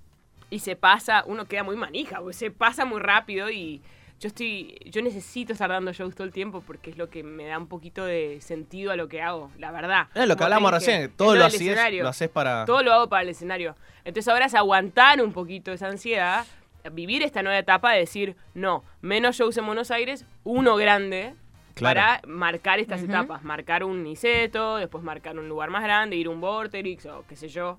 Y se pasa, uno queda muy manija, porque se pasa muy rápido y yo estoy, yo necesito estar dando shows todo el tiempo porque es lo que me da un poquito de sentido a lo que hago, la verdad. Es lo que hablamos recién, todo lo, haces, escenario. lo haces para... Todo lo hago para el escenario. Entonces ahora es aguantar un poquito esa ansiedad, vivir esta nueva etapa de decir, no, menos shows en Buenos Aires, uno grande, Claro. para marcar estas etapas. Marcar un Niceto, después marcar un lugar más grande, ir a un Vorterix o qué sé yo.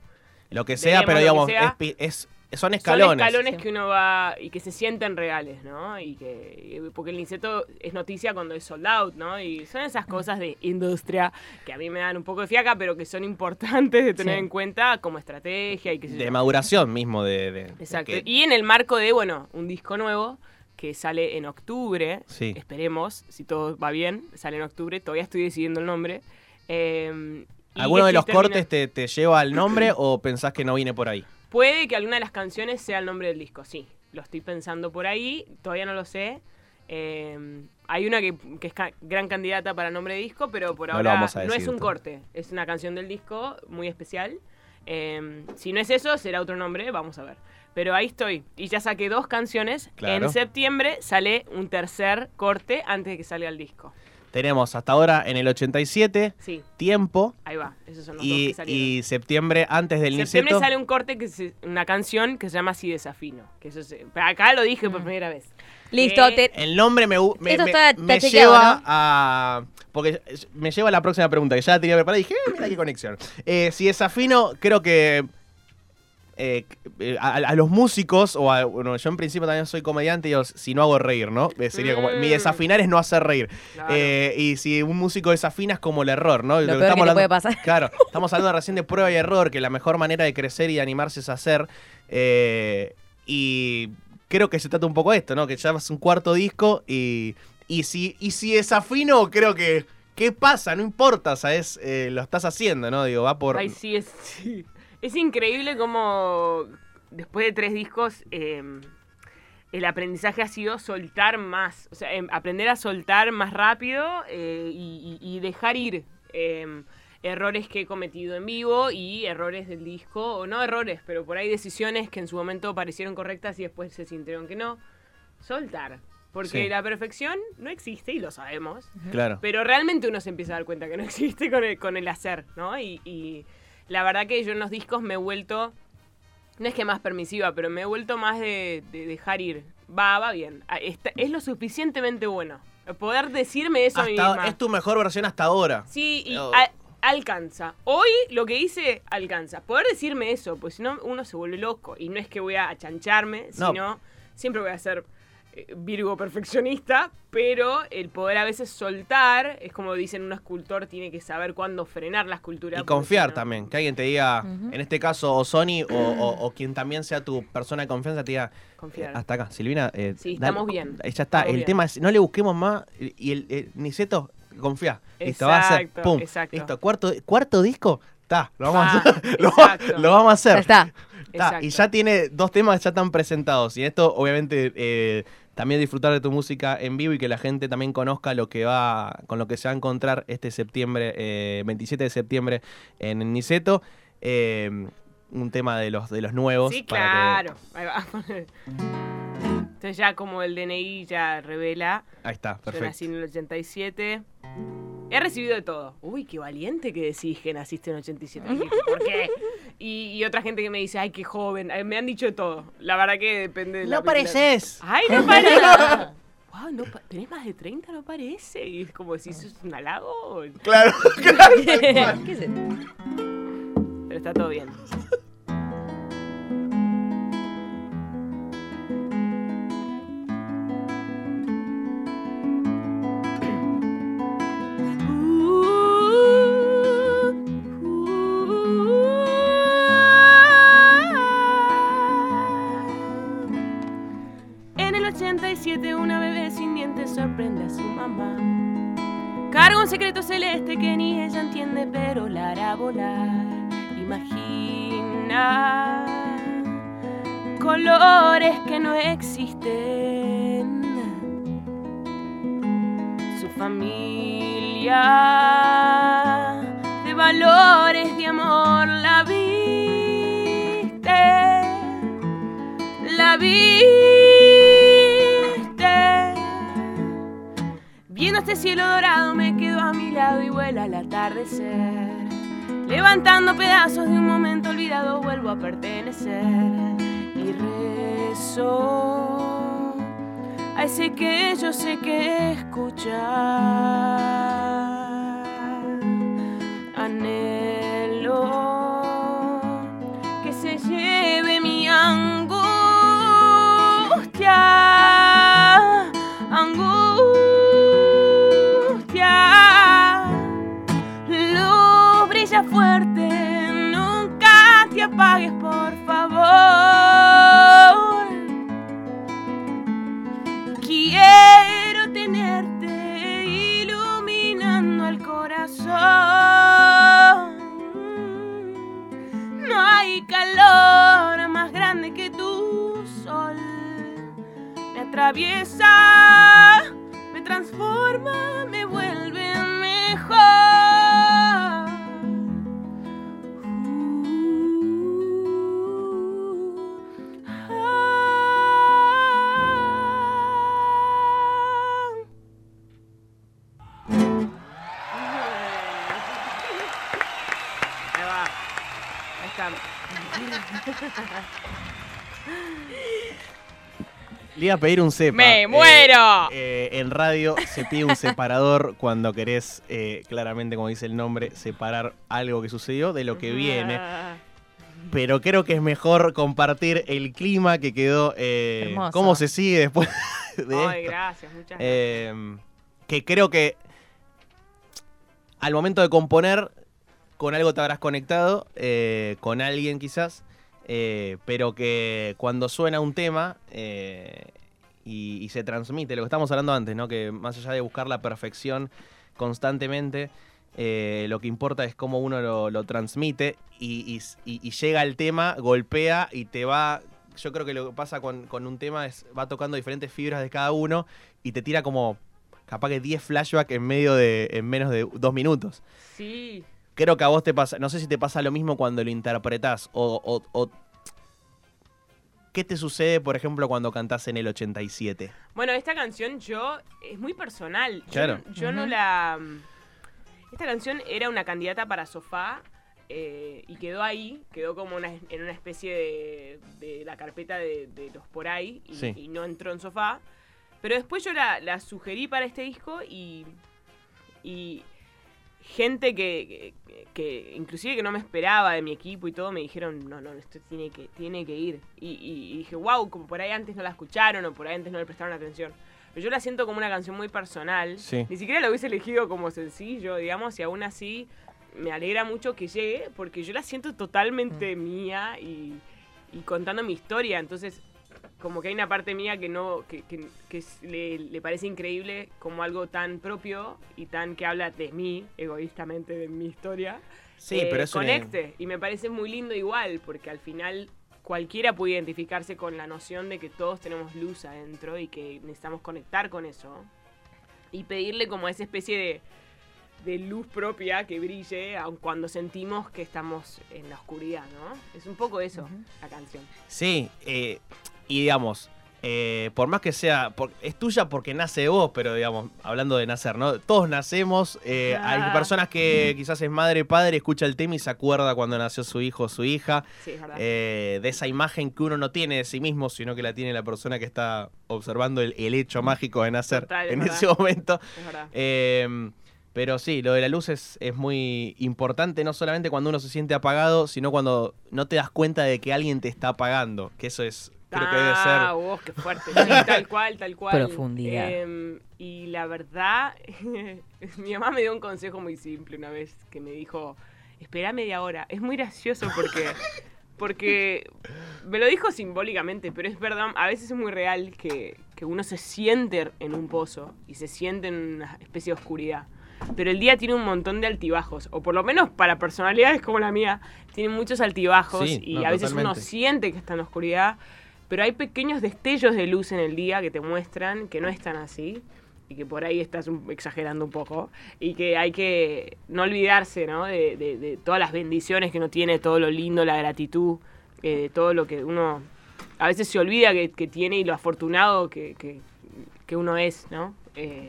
Lo que sea, pero digamos, que es pi- es- son escalones. Son escalones Sí. que uno va y que se sienten reales, ¿no? Y que porque el Niceto es noticia cuando es sold out, ¿no? Y son esas cosas de industria que a mí me dan un poco de fiaca, pero que son importantes de tener Sí. en cuenta como estrategia y que De maduración mismo, de... de- Exacto. que- Y en el marco de, bueno, un disco nuevo que sale en octubre, Sí. esperemos, si todo va bien, sale en octubre, todavía estoy decidiendo el nombre. eh, y ¿Alguno de los termina- cortes te, te lleva al nombre o pensás que no viene por ahí? Puede que alguna de las canciones sea el nombre del disco, sí. Lo estoy pensando por ahí, todavía no lo sé. Eh, hay una que, que es ca- gran candidata para nombre de disco, pero por No ahora no es un todo. corte, es una canción del disco muy especial. Eh, si no es eso, será otro nombre, vamos a ver. Pero ahí estoy. Y ya saqué dos canciones. Claro. En septiembre sale un tercer corte antes de que salga el disco. Tenemos hasta ahora en el 87, Sí, tiempo ahí va. Esos son los dos y, que salieron. y septiembre antes del En septiembre Niceto. sale un corte, que se- una canción que se llama Así Desafino. Que eso acá lo dije por primera vez. Listo, Eh, te- El nombre me, me, Esto me- está- me chequeado, lleva ¿no? a. Porque me lleva a la próxima pregunta, que ya la tenía preparada y dije, eh, mira qué conexión. Eh, si desafino, creo que. Eh, eh, a, a los músicos, o a- bueno, yo en principio también soy comediante, y digo, si no hago reír, ¿no? Eh, sería como. Mi Mm. desafinar es no hacer reír. Claro. Eh, y si un músico desafina es como el error, ¿no? Lo que peor que te puede pasar. Claro, estamos hablando recién de prueba y error, que la mejor manera de crecer y de animarse es hacer. eh, y creo que se trata un poco de esto, ¿no? Que ya es un cuarto disco y, y, si, y si desafino, creo que. ¿Qué pasa? No importa, ¿sabes? Eh, lo estás haciendo, ¿no? Digo, va por. Ay, sí, es, sí. Es increíble como después de tres discos eh, el aprendizaje ha sido soltar más, o sea, em, aprender a soltar más rápido eh, y, y- y dejar ir eh, errores que he cometido en vivo y errores del disco, o no errores, pero por ahí decisiones que en su momento parecieron correctas y después se sintieron que no. Soltar. Porque Sí. la perfección no existe y lo sabemos. Claro. Pero realmente uno se empieza a dar cuenta que no existe con el, con el hacer, ¿no? Y, y la verdad que yo en los discos me he vuelto, no es que más permisiva, pero me he vuelto más de, de dejar ir. Va, va bien. Ah, está- es lo suficientemente bueno. Poder decirme eso a mí misma. es tu mejor versión hasta ahora. Sí, y Oh. a- alcanza. Hoy lo que hice alcanza. Poder decirme eso, pues si no uno se vuelve loco. Y no es que voy a achancharme, No. sino siempre voy a ser eh, Virgo perfeccionista, pero el poder a veces soltar, es como dicen, un escultor tiene que saber cuándo frenar la escultura. Y confiar no- también, que alguien te diga, en este caso, o Sony, o, o- o quien también sea tu persona de confianza, te diga, Confiar. eh, hasta acá, Silvina. eh, Sí, dale, estamos bien, eh, Ya está, estamos el bien. tema es, no le busquemos más, y y el, el Niceto, confía. Listo, va a ser, Exacto, pum, exacto. listo, cuarto, cuarto disco, está, lo vamos a Ah, hacer, lo, va- exacto. lo vamos a hacer. Ya está. Está, y Exacto. ya tiene dos temas ya están presentados. Y esto, obviamente, eh, también disfrutar de tu música en vivo y que la gente también conozca lo que va, con lo que se va a encontrar este septiembre, eh, 27 de septiembre en Niceto. Eh, un tema de los de los nuevos. Sí, para que- claro. Ahí va. Entonces ya como el DNI ya revela ahí está, Yo perfecto. nací en el 87. He recibido de todo. Uy, qué valiente que decís que naciste en el 87. Dije, ¿Por qué? Y, y otra gente que me dice, ay, qué joven. Me han dicho de todo. La verdad que depende de la ¡No película. pareces! Ay, no parece. wow, no pa- tenés más de 30, no parece. Y es como si eso es un halago. Claro, claro. ¿Qué es esto? Pero está todo bien. Imagina colores que no existen. Su familia de valores de amor la viste, la viste. Viendo este cielo dorado me quedo a mi lado y vuela al atardecer. Levantando pedazos de un momento olvidado vuelvo a pertenecer y rezo a ese que yo sé que escucha. Atraviesa, me transforma, me vuelve mejor. Ah. Ahí va. Ahí está. Le iba a pedir un cepa. ¡Me Eh, muero! eh, en radio se pide un separador cuando querés, eh, claramente, como dice el nombre, separar algo que sucedió de lo que viene. Ah. Pero creo que es mejor compartir el clima que quedó. Hermoso. cómo se sigue después de Ay, esto. gracias, muchas gracias. Eh, que creo que al momento de componer, con algo te habrás conectado, con alguien quizás, eh, pero que cuando suena un tema eh, y, se transmite, lo que estamos hablando antes, ¿no? que más allá de buscar la perfección constantemente, eh, lo que importa es cómo uno lo, transmite y, llega el tema, golpea y te va... Yo creo que lo que pasa con, con un tema es va tocando diferentes fibras de cada uno y te tira como capaz que 10 flashbacks en medio de en menos de dos minutos. Sí. Creo que a vos te pasa, no sé si te pasa lo mismo cuando lo interpretás o, o- o- ¿Qué te sucede, por ejemplo, cuando cantás en el 87? Bueno, esta canción yo es muy personal. Yo Claro. no- Yo, no la. Esta canción era una candidata para sofá eh, y quedó ahí, quedó como una- en una especie de, de la carpeta de, de los por ahí y, Sí. y no entró en sofá. Pero después yo la, la sugerí para este disco y, y gente que, que, que inclusive que no me esperaba de mi equipo y todo me dijeron, no, no, esto tiene que, tiene que ir. Y, y- y dije, wow, como por ahí antes no la escucharon o por ahí antes no le prestaron atención. Pero yo la siento como una canción muy personal. Sí. Ni siquiera la hubiese elegido como sencillo, digamos, y aún así me alegra mucho que llegue porque yo la siento totalmente mía y, y contando mi historia. Entonces, como que hay una parte mía que no que, que- le, le parece increíble como algo tan propio y tan que habla de mí, egoístamente de mi historia. Sí, eh, pero es una- conecte. Y me parece muy lindo igual, porque al final cualquiera puede identificarse con la noción de que todos tenemos luz adentro y que necesitamos conectar con eso. Y pedirle como esa especie de, de luz propia que brille, aun cuando sentimos que estamos en la oscuridad, ¿no? Es un poco eso, la canción. Sí, eh, y digamos, eh, por más que sea, por- es tuya porque nace de vos, pero digamos, hablando de nacer, ¿no? Todos nacemos, eh, hay Ah. personas que quizás es madre, padre, escucha el tema y se acuerda cuando nació su hijo o su hija, Sí, es verdad. eh, de esa imagen que uno no tiene de sí mismo, sino que la tiene la persona que está observando el, el hecho mágico de nacer Total, es en verdad. ese momento. es verdad. Eh, pero sí, lo de la luz es, es muy importante, no solamente cuando uno se siente apagado, sino cuando no te das cuenta de que alguien te está apagando, que eso es, creo que debe Ah, ser... vos, qué fuerte. Sí, tal cual, tal cual. Profundidad. Em, y la verdad, mi mamá me dio un consejo muy simple una vez que me dijo, espera media hora. Es muy gracioso porque, porque me lo dijo simbólicamente, pero es verdad, a veces es muy real que, que uno se siente en un pozo y se siente en una especie de oscuridad. Pero el día tiene un montón de altibajos, o por lo menos para personalidades como la mía, tiene muchos altibajos Sí, y no, a veces uno totalmente. siente que está en la oscuridad, pero hay pequeños destellos de luz en el día que te muestran que no están así y que por ahí estás un- exagerando un poco y que hay que no olvidarse ¿no? De, de- de todas las bendiciones que uno tiene, todo lo lindo, la gratitud, eh, de todo lo que uno a veces se olvida que, que tiene y lo afortunado que, que- que uno es, ¿no? Eh,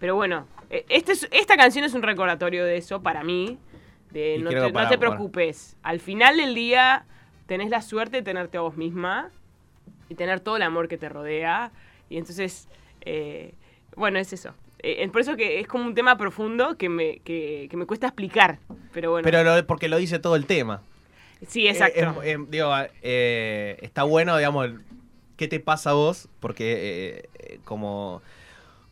pero bueno, este es- esta canción es un recordatorio de eso para mí, de no te, no te preocupes, al final del día tenés la suerte de tenerte a vos misma y tener todo el amor que te rodea. Y entonces, eh, bueno, es eso. Eh, es por eso que es como un tema profundo que me, que, que me cuesta explicar. Pero bueno, Pero lo- porque lo dice todo el tema. sí, exacto. Eh, eh, eh, digo, eh, está bueno, digamos, ¿qué te pasa a vos? Porque eh, eh, como,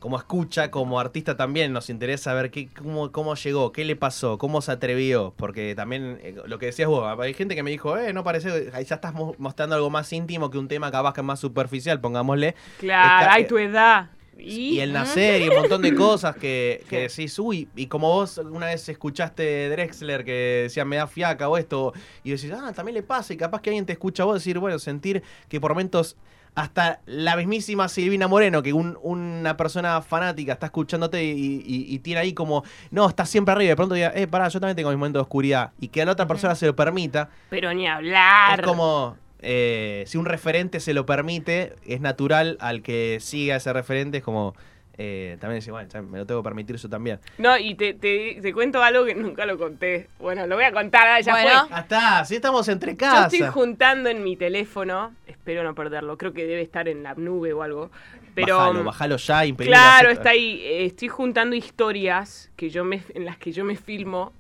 como escucha, como artista también nos interesa ver qué, cómo, cómo llegó, qué le pasó, cómo se atrevió. Porque también, eh, lo que decías vos, hay gente que me dijo, eh, no parece, ahí ya estás mo- mostrando algo más íntimo que un tema capaz que es más superficial, pongámosle. claro, hay tu edad. Y, Y el nacer y un montón de cosas que, que decís, uy, y como vos una vez escuchaste Drexler que decía me da fiaca o esto, y decís, ah, también le pasa, y capaz que alguien te escucha a vos decir, bueno, sentir que por momentos hasta la mismísima Silvina Moreno, que un- una persona fanática está escuchándote y, y- y tiene ahí como, no, está siempre arriba, y de pronto diga, eh, pará, yo también tengo mis momentos de oscuridad, y que a la otra persona se lo permita, pero ni hablar. es como, eh, si un referente se lo permite, es natural al que siga ese referente, es como, eh, también bueno, ya me lo tengo que permitir yo también. No, y te, te, te cuento algo que nunca lo conté. Bueno, lo voy a contar, ah, ya Bueno. fue. Ah, está, si estamos entre Yo casa. estoy juntando en mi teléfono, espero no perderlo, creo que debe estar en la nube o algo. Pero bájalo, bájalo ya, imprimilo Claro, así. está ahí. Eh, Estoy juntando historias que yo me, en las que yo me filmo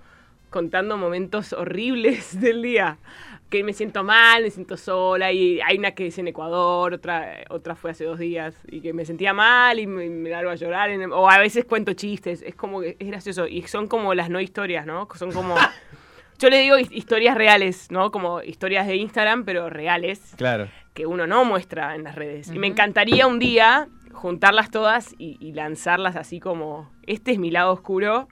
contando momentos horribles del día. Que me siento mal, me siento sola. Y hay una que es en Ecuador, otra, otra fue hace dos días. Y que me sentía mal y me, me largo a llorar. en- o a veces cuento chistes. Es como que es gracioso. Y son como las no historias, ¿no? Son como. Yo le digo his- historias reales, ¿no? Como historias de Instagram, pero reales Claro. que uno no muestra en las redes. Y me encantaría un día juntarlas todas y, y lanzarlas así como, este es mi lado oscuro.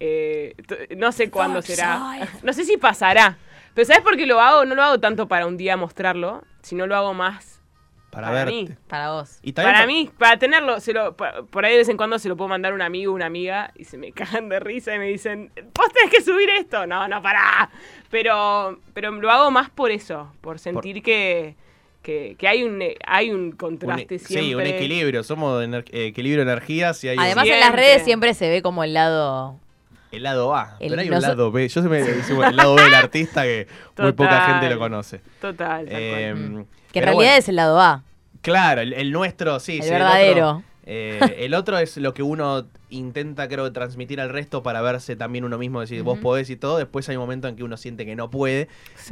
Eh, no sé cuándo será. No sé si pasará. Pero ¿sabes por qué lo hago? No lo hago tanto para un día mostrarlo, sino lo hago más Para, para verte. mí. Para vos. Y Para pa- mí, para tenerlo, se lo, pa- por ahí de vez en cuando se lo puedo mandar a un amigo o una amiga y se me cagan de risa y me dicen, vos tenés que subir esto. No, no, pará. Pero, pero lo hago más por eso, por sentir que, que, que hay un hay un un- contraste siempre. Sí, un equilibrio. Somos de ener- equilibrio de energías y hay un- Además, en las redes siempre se ve como el lado. El lado A. el- pero hay no un so- lado B. Yo se me decimos el lado B del artista que muy poca gente lo conoce. Total. Eh, Que en realidad bueno. es el lado A. Claro, el, el nuestro, sí. El sí, verdadero. otro, eh, el otro es lo que uno intenta, creo, transmitir al resto para verse también uno mismo, decir, vos podés y todo. Después hay un momento en que uno siente que no puede.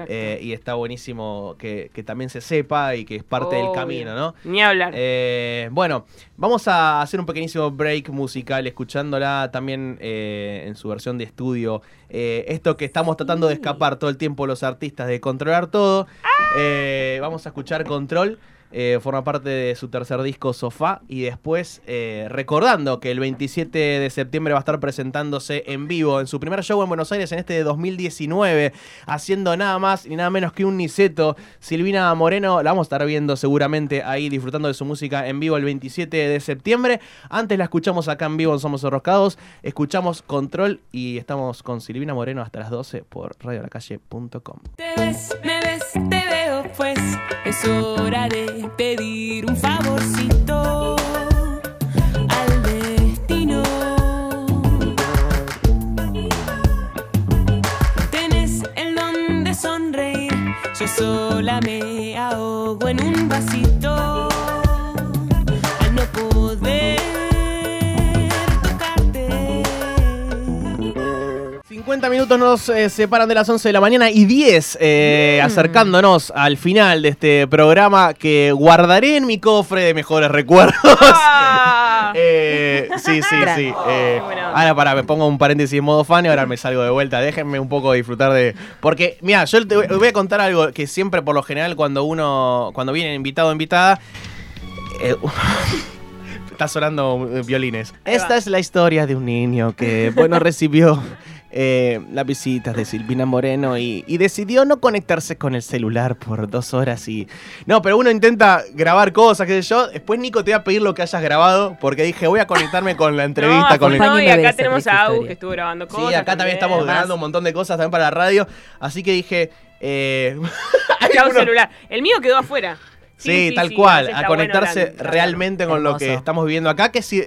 Eh, y está buenísimo que, que también se sepa y que es parte del camino, ¿no? Ni hablar. Eh, bueno, vamos a hacer un pequeñísimo break musical escuchándola también en su versión de estudio. Esto que estamos tratando de escapar todo el tiempo los artistas, de controlar todo. Eh, vamos a escuchar Control. Eh, forma parte de su tercer disco Sofá y después eh, recordando que el 27 de septiembre va a estar presentándose en vivo en su primer show en Buenos Aires en este de 2019 haciendo nada más ni nada menos que un Niceto. Silvina Moreno la vamos a estar viendo seguramente ahí disfrutando de su música en vivo el 27 de septiembre. Antes la escuchamos acá en vivo en Somos Enroscados. Escuchamos Control y estamos con Silvina Moreno hasta las 12 por radiolacalle.com Te ves, me ves, te veo, pues es hora pedir un favorcito al destino. Tenés el don de sonreír, yo sola me ahogo en un vasito 50 minutos nos eh, separan de las 11 de la mañana y 10 eh, acercándonos al final de este programa que guardaré en mi cofre de mejores recuerdos. ¡Ah! Eh, sí, sí, sí. eh, onda. ahora para, me pongo un paréntesis en modo fan y ahora me salgo de vuelta. Déjenme un poco disfrutar de. Porque, mira, yo te voy- a contar algo que siempre, por lo general, cuando uno. Cuando viene invitado o invitada. eh, Está sonando violines. Esta es la historia de un niño que, bueno, recibió eh, las visitas de Silvina Moreno y, y decidió no conectarse con el celular por dos horas y... No, pero uno intenta grabar cosas, qué sé yo. Después Nico te voy a pedir lo que hayas grabado porque dije, voy a conectarme con la entrevista, no, con el... no, y acá tenemos a Agus que estuvo grabando cosas. Sí, acá también estamos Además. grabando un montón de cosas también para la radio. Así que dije... Eh, Chao uno- celular. El mío quedó afuera. Sí, tal sí, cual, a conectarse realmente con lo que estamos viviendo acá, que es i-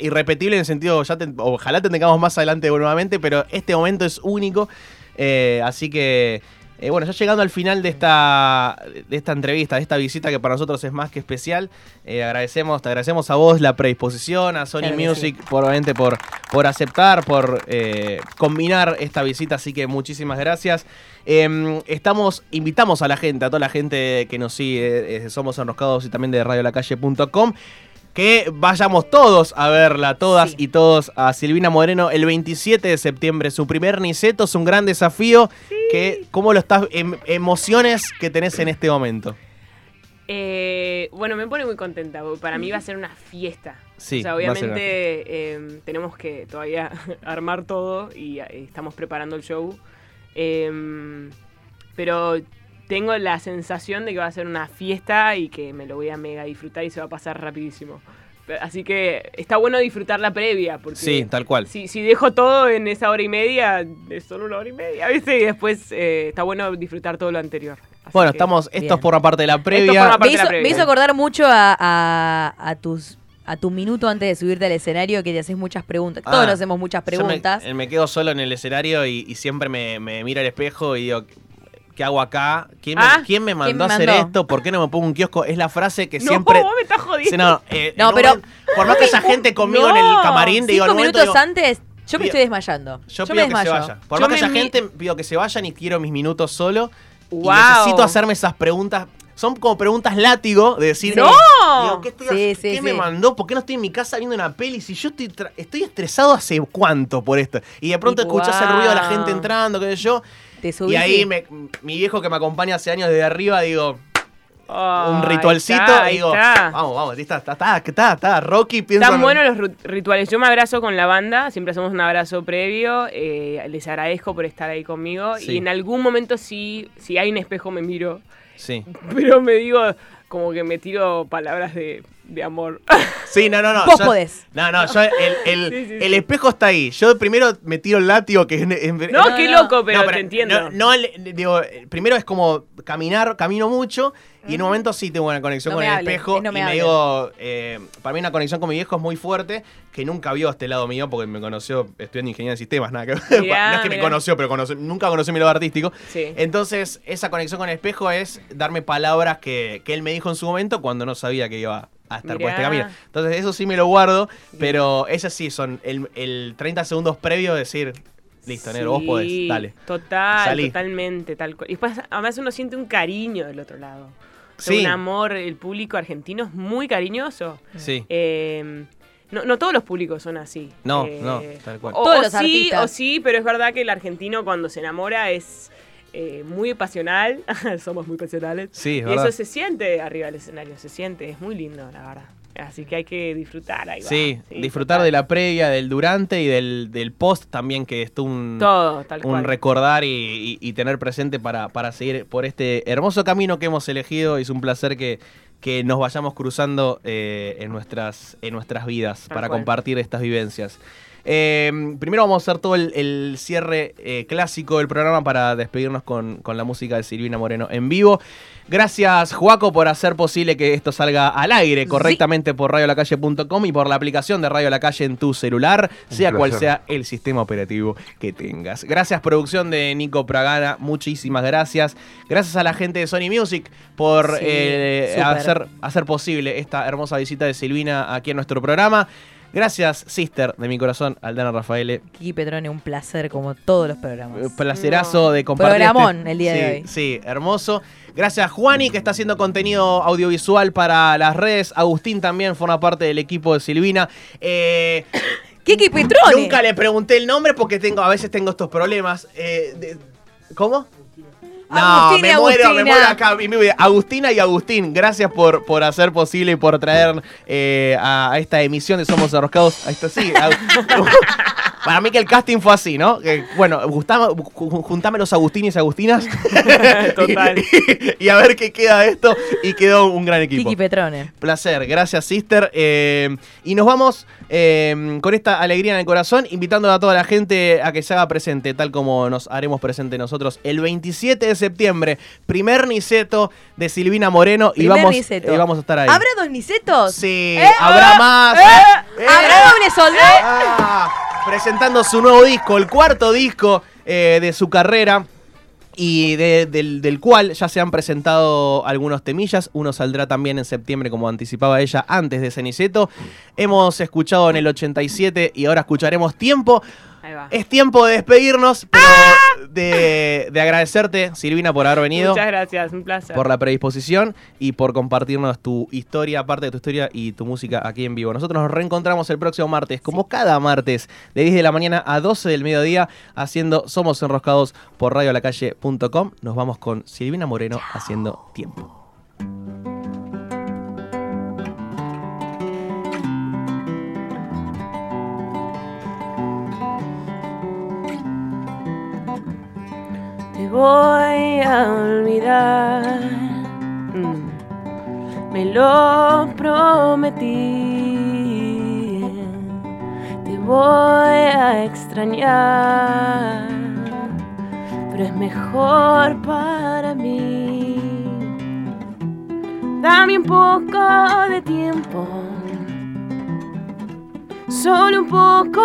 irrepetible en el sentido, ya te- ojalá te tengamos más adelante nuevamente, pero este momento es único, eh, así que, eh, bueno, ya llegando al final de esta, de esta entrevista, de esta visita que para nosotros es más que especial, eh, agradecemos, te agradecemos a vos la predisposición, a Sony Claro Music, por, obviamente por, por aceptar, por combinar esta visita, así que muchísimas gracias. Eh, estamos, invitamos a la gente, a toda la gente que nos sigue, somos enroscados y también de radiolacalle.com, que vayamos todos a verla, todas Sí. y todos, a Silvina Moreno el 27 de septiembre. Su primer Niceto es un gran desafío. Que, ¿Cómo lo estás? em- emociones que tenés en este momento. Eh, bueno, me pone muy contenta, porque para mí va a ser una fiesta. Sí, o sea, obviamente eh, tenemos que todavía armar todo y eh, estamos preparando el show. Eh, pero tengo la sensación de que va a ser una fiesta y que me lo voy a mega disfrutar y se va a pasar rapidísimo. Así que está bueno disfrutar la previa, porque Sí, tal cual. si, si dejo todo en esa hora y media, es solo una hora y media, ¿viste? Y después eh, está bueno disfrutar todo lo anterior. Así Bueno, que- estamos, esto bien. es por una parte de la previa. parte Me de la hizo, previa. me hizo acordar mucho a, a- a tus a tu minuto antes de subirte al escenario que te haces muchas preguntas. Todos Ah, nos hacemos muchas Yo me- preguntas. me, quedo solo en el escenario y, y siempre me, me miro al espejo y digo, ¿qué hago acá? ¿Quién me, Ah, quién me mandó me a hacer esto? ¿Por qué no me pongo un kiosco? Es la frase que No, siempre... vos me estás jodiendo. No, eh, No, pero- por más que haya gente conmigo en el camarín, digo, Cinco minutos digo, antes, yo me pido- estoy desmayando. yo, pido que se vaya. Por Yo más que mi- gente, pido que se vayan y quiero mis minutos solo. Y Wow. necesito hacerme esas preguntas. Son como preguntas látigo de decir, ¡No! Digo, ¿qué, estoy Sí, ¿qué me mandó? ¿Por qué no estoy en mi casa viendo una peli? Si yo estoy, estoy estresado hace cuánto por esto. Y de pronto Y escuchás el ruido de la gente entrando, qué sé yo. Te subís Y ahí y- me- mi viejo que me acompaña hace años desde arriba, digo, Oh, un ritualcito. está, digo, está. vamos, vamos, está, está, está, está, está, Rocky pienso. Están en- buenos los rituales. Yo me abrazo con la banda, siempre hacemos un abrazo previo. eh, les agradezco por estar ahí conmigo. Sí. Y en algún momento, sí, si hay un espejo, me miro. Sí. Pero me digo, como que me tiro palabras de, de amor. Sí, no, no, no. Vos yo- podés. No, no, yo, el, el, Sí, sí, el sí. espejo está ahí. Yo primero me tiro el látigo que es... es- no, no, qué no. loco, pero, No, te entiendo. No, digo, primero es como caminar, camino mucho y en un momento sí tengo una conexión No con me el espejo no me y me digo, eh, para mí una conexión con mi viejo es muy fuerte, que nunca vio este lado mío porque me conoció estudiando ingeniería de sistemas, nada que ver. No es que me conoció, pero conoció- nunca conoció mi lado artístico. Sí. Entonces, esa conexión con el espejo es darme palabras que, que él me dijo en su momento cuando no sabía que iba a estar por este Mirá. camino. Entonces, eso sí me lo guardo, pero esas sí son el, el 30 segundos previo de decir, listo, negro, vos podés, dale. Total, Salí. totalmente, tal cual. Y después, además uno siente un cariño del otro lado. O sea, Sí. Un amor, el público argentino es muy cariñoso. Sí. Eh, no, no todos los públicos son así. No, Eh, no, tal cual. O, Todos o los sí, artistas. o sí, pero es verdad que el argentino cuando se enamora es eh, muy pasional. Somos muy pasionales. Sí, es y verdad. eso se siente arriba del escenario, se siente, es muy lindo, la verdad. Así que hay que disfrutar ahí. va. Sí, disfrutar de la previa, del durante y del, del post también, que es un, Todo, tal un cual. recordar y, y- y tener presente para, para seguir por este hermoso camino que hemos elegido. Es un placer que, que nos vayamos cruzando eh, en, nuestras, en nuestras vidas Tal para cual. compartir estas vivencias. Eh, primero vamos a hacer todo el, el cierre eh, clásico del programa para despedirnos con, con la música de Silvina Moreno en vivo. Gracias, Juaco, por hacer posible que esto salga al aire correctamente por radiolacalle.com y por la aplicación de Radio La Calle en tu celular, sea cual sea el sistema operativo que tengas. Gracias, producción de Nico Pragana, muchísimas gracias. Gracias a la gente de Sony Music por Sí, eh, hacer posible esta hermosa visita de Silvina aquí en nuestro programa. Gracias, sister de mi corazón, Aldana Rafaele. Kiki Petrone, un placer como todos los programas. Eh, Placerazo de compartir. Programón el día de Sí, hoy. Sí, hermoso. Gracias, Juani, que está haciendo contenido audiovisual para las redes. Agustín también forma parte del equipo de Silvina. Eh, Kiki Petrone. nunca le pregunté el nombre porque tengo, a veces tengo estos problemas. Eh, de- ¿Cómo? No, Agustín me muero, me muero acá. Agustina y Agustín, gracias por, por hacer posible y por traer eh, a, a esta emisión de Somos Enroscados. A esta sí. Para mí que el casting fue así, ¿no? Que, bueno, juntame los Agustines y Agustinas. Total. y, y a ver qué queda de esto. Y quedó un gran equipo. Kiki Petrone. Placer, gracias Sister. Eh, y nos vamos eh, con esta alegría en el corazón, invitando a toda la gente a que se haga presente, tal como nos haremos presente nosotros el 27 de septiembre. Primer Niceto de Silvina Moreno y vamos, Niceto. y vamos a estar ahí. ¿Habrá dos Nicetos? Sí, ¿Eh? habrá más. ¿Eh? Eh. ¿Habrá doble soldado? Presentando su nuevo disco, el cuarto disco eh, de su carrera. Y de- del, del cual ya se han presentado algunos temillas. Uno saldrá también en septiembre, como anticipaba ella, antes de Ceniceto. Hemos escuchado en el 87 y ahora escucharemos Tiempo. Va. Es tiempo de despedirnos, pero de, de agradecerte, Silvina, por haber venido Muchas gracias, un placer. por la predisposición y por compartirnos tu historia, parte de tu historia y tu música aquí en vivo. Nosotros nos reencontramos el próximo martes, como cada martes, de 10 de la mañana a 12 del mediodía, haciendo Somos Enroscados por radiolacalle.com. Nos vamos con Silvina Moreno haciendo tiempo. Voy a olvidar. Mm. Me lo prometí. Te voy a extrañar. Pero es mejor para mí. Dame un poco de tiempo. Solo un poco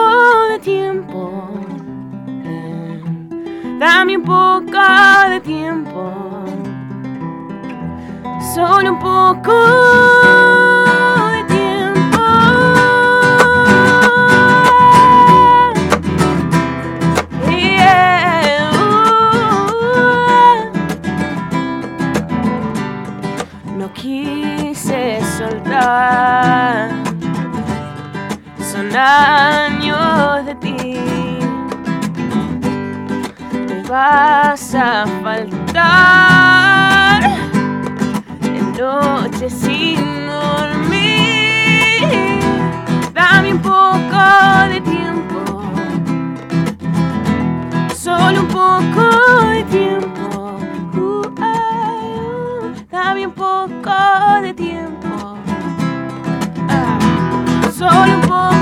de tiempo. Dame un poco de tiempo. Solo un poco de tiempo. Son años de vas a faltar en noches sin dormir. Dame un poco de tiempo, solo un poco de tiempo. Uh, dame un poco de tiempo, Ah, solo un poco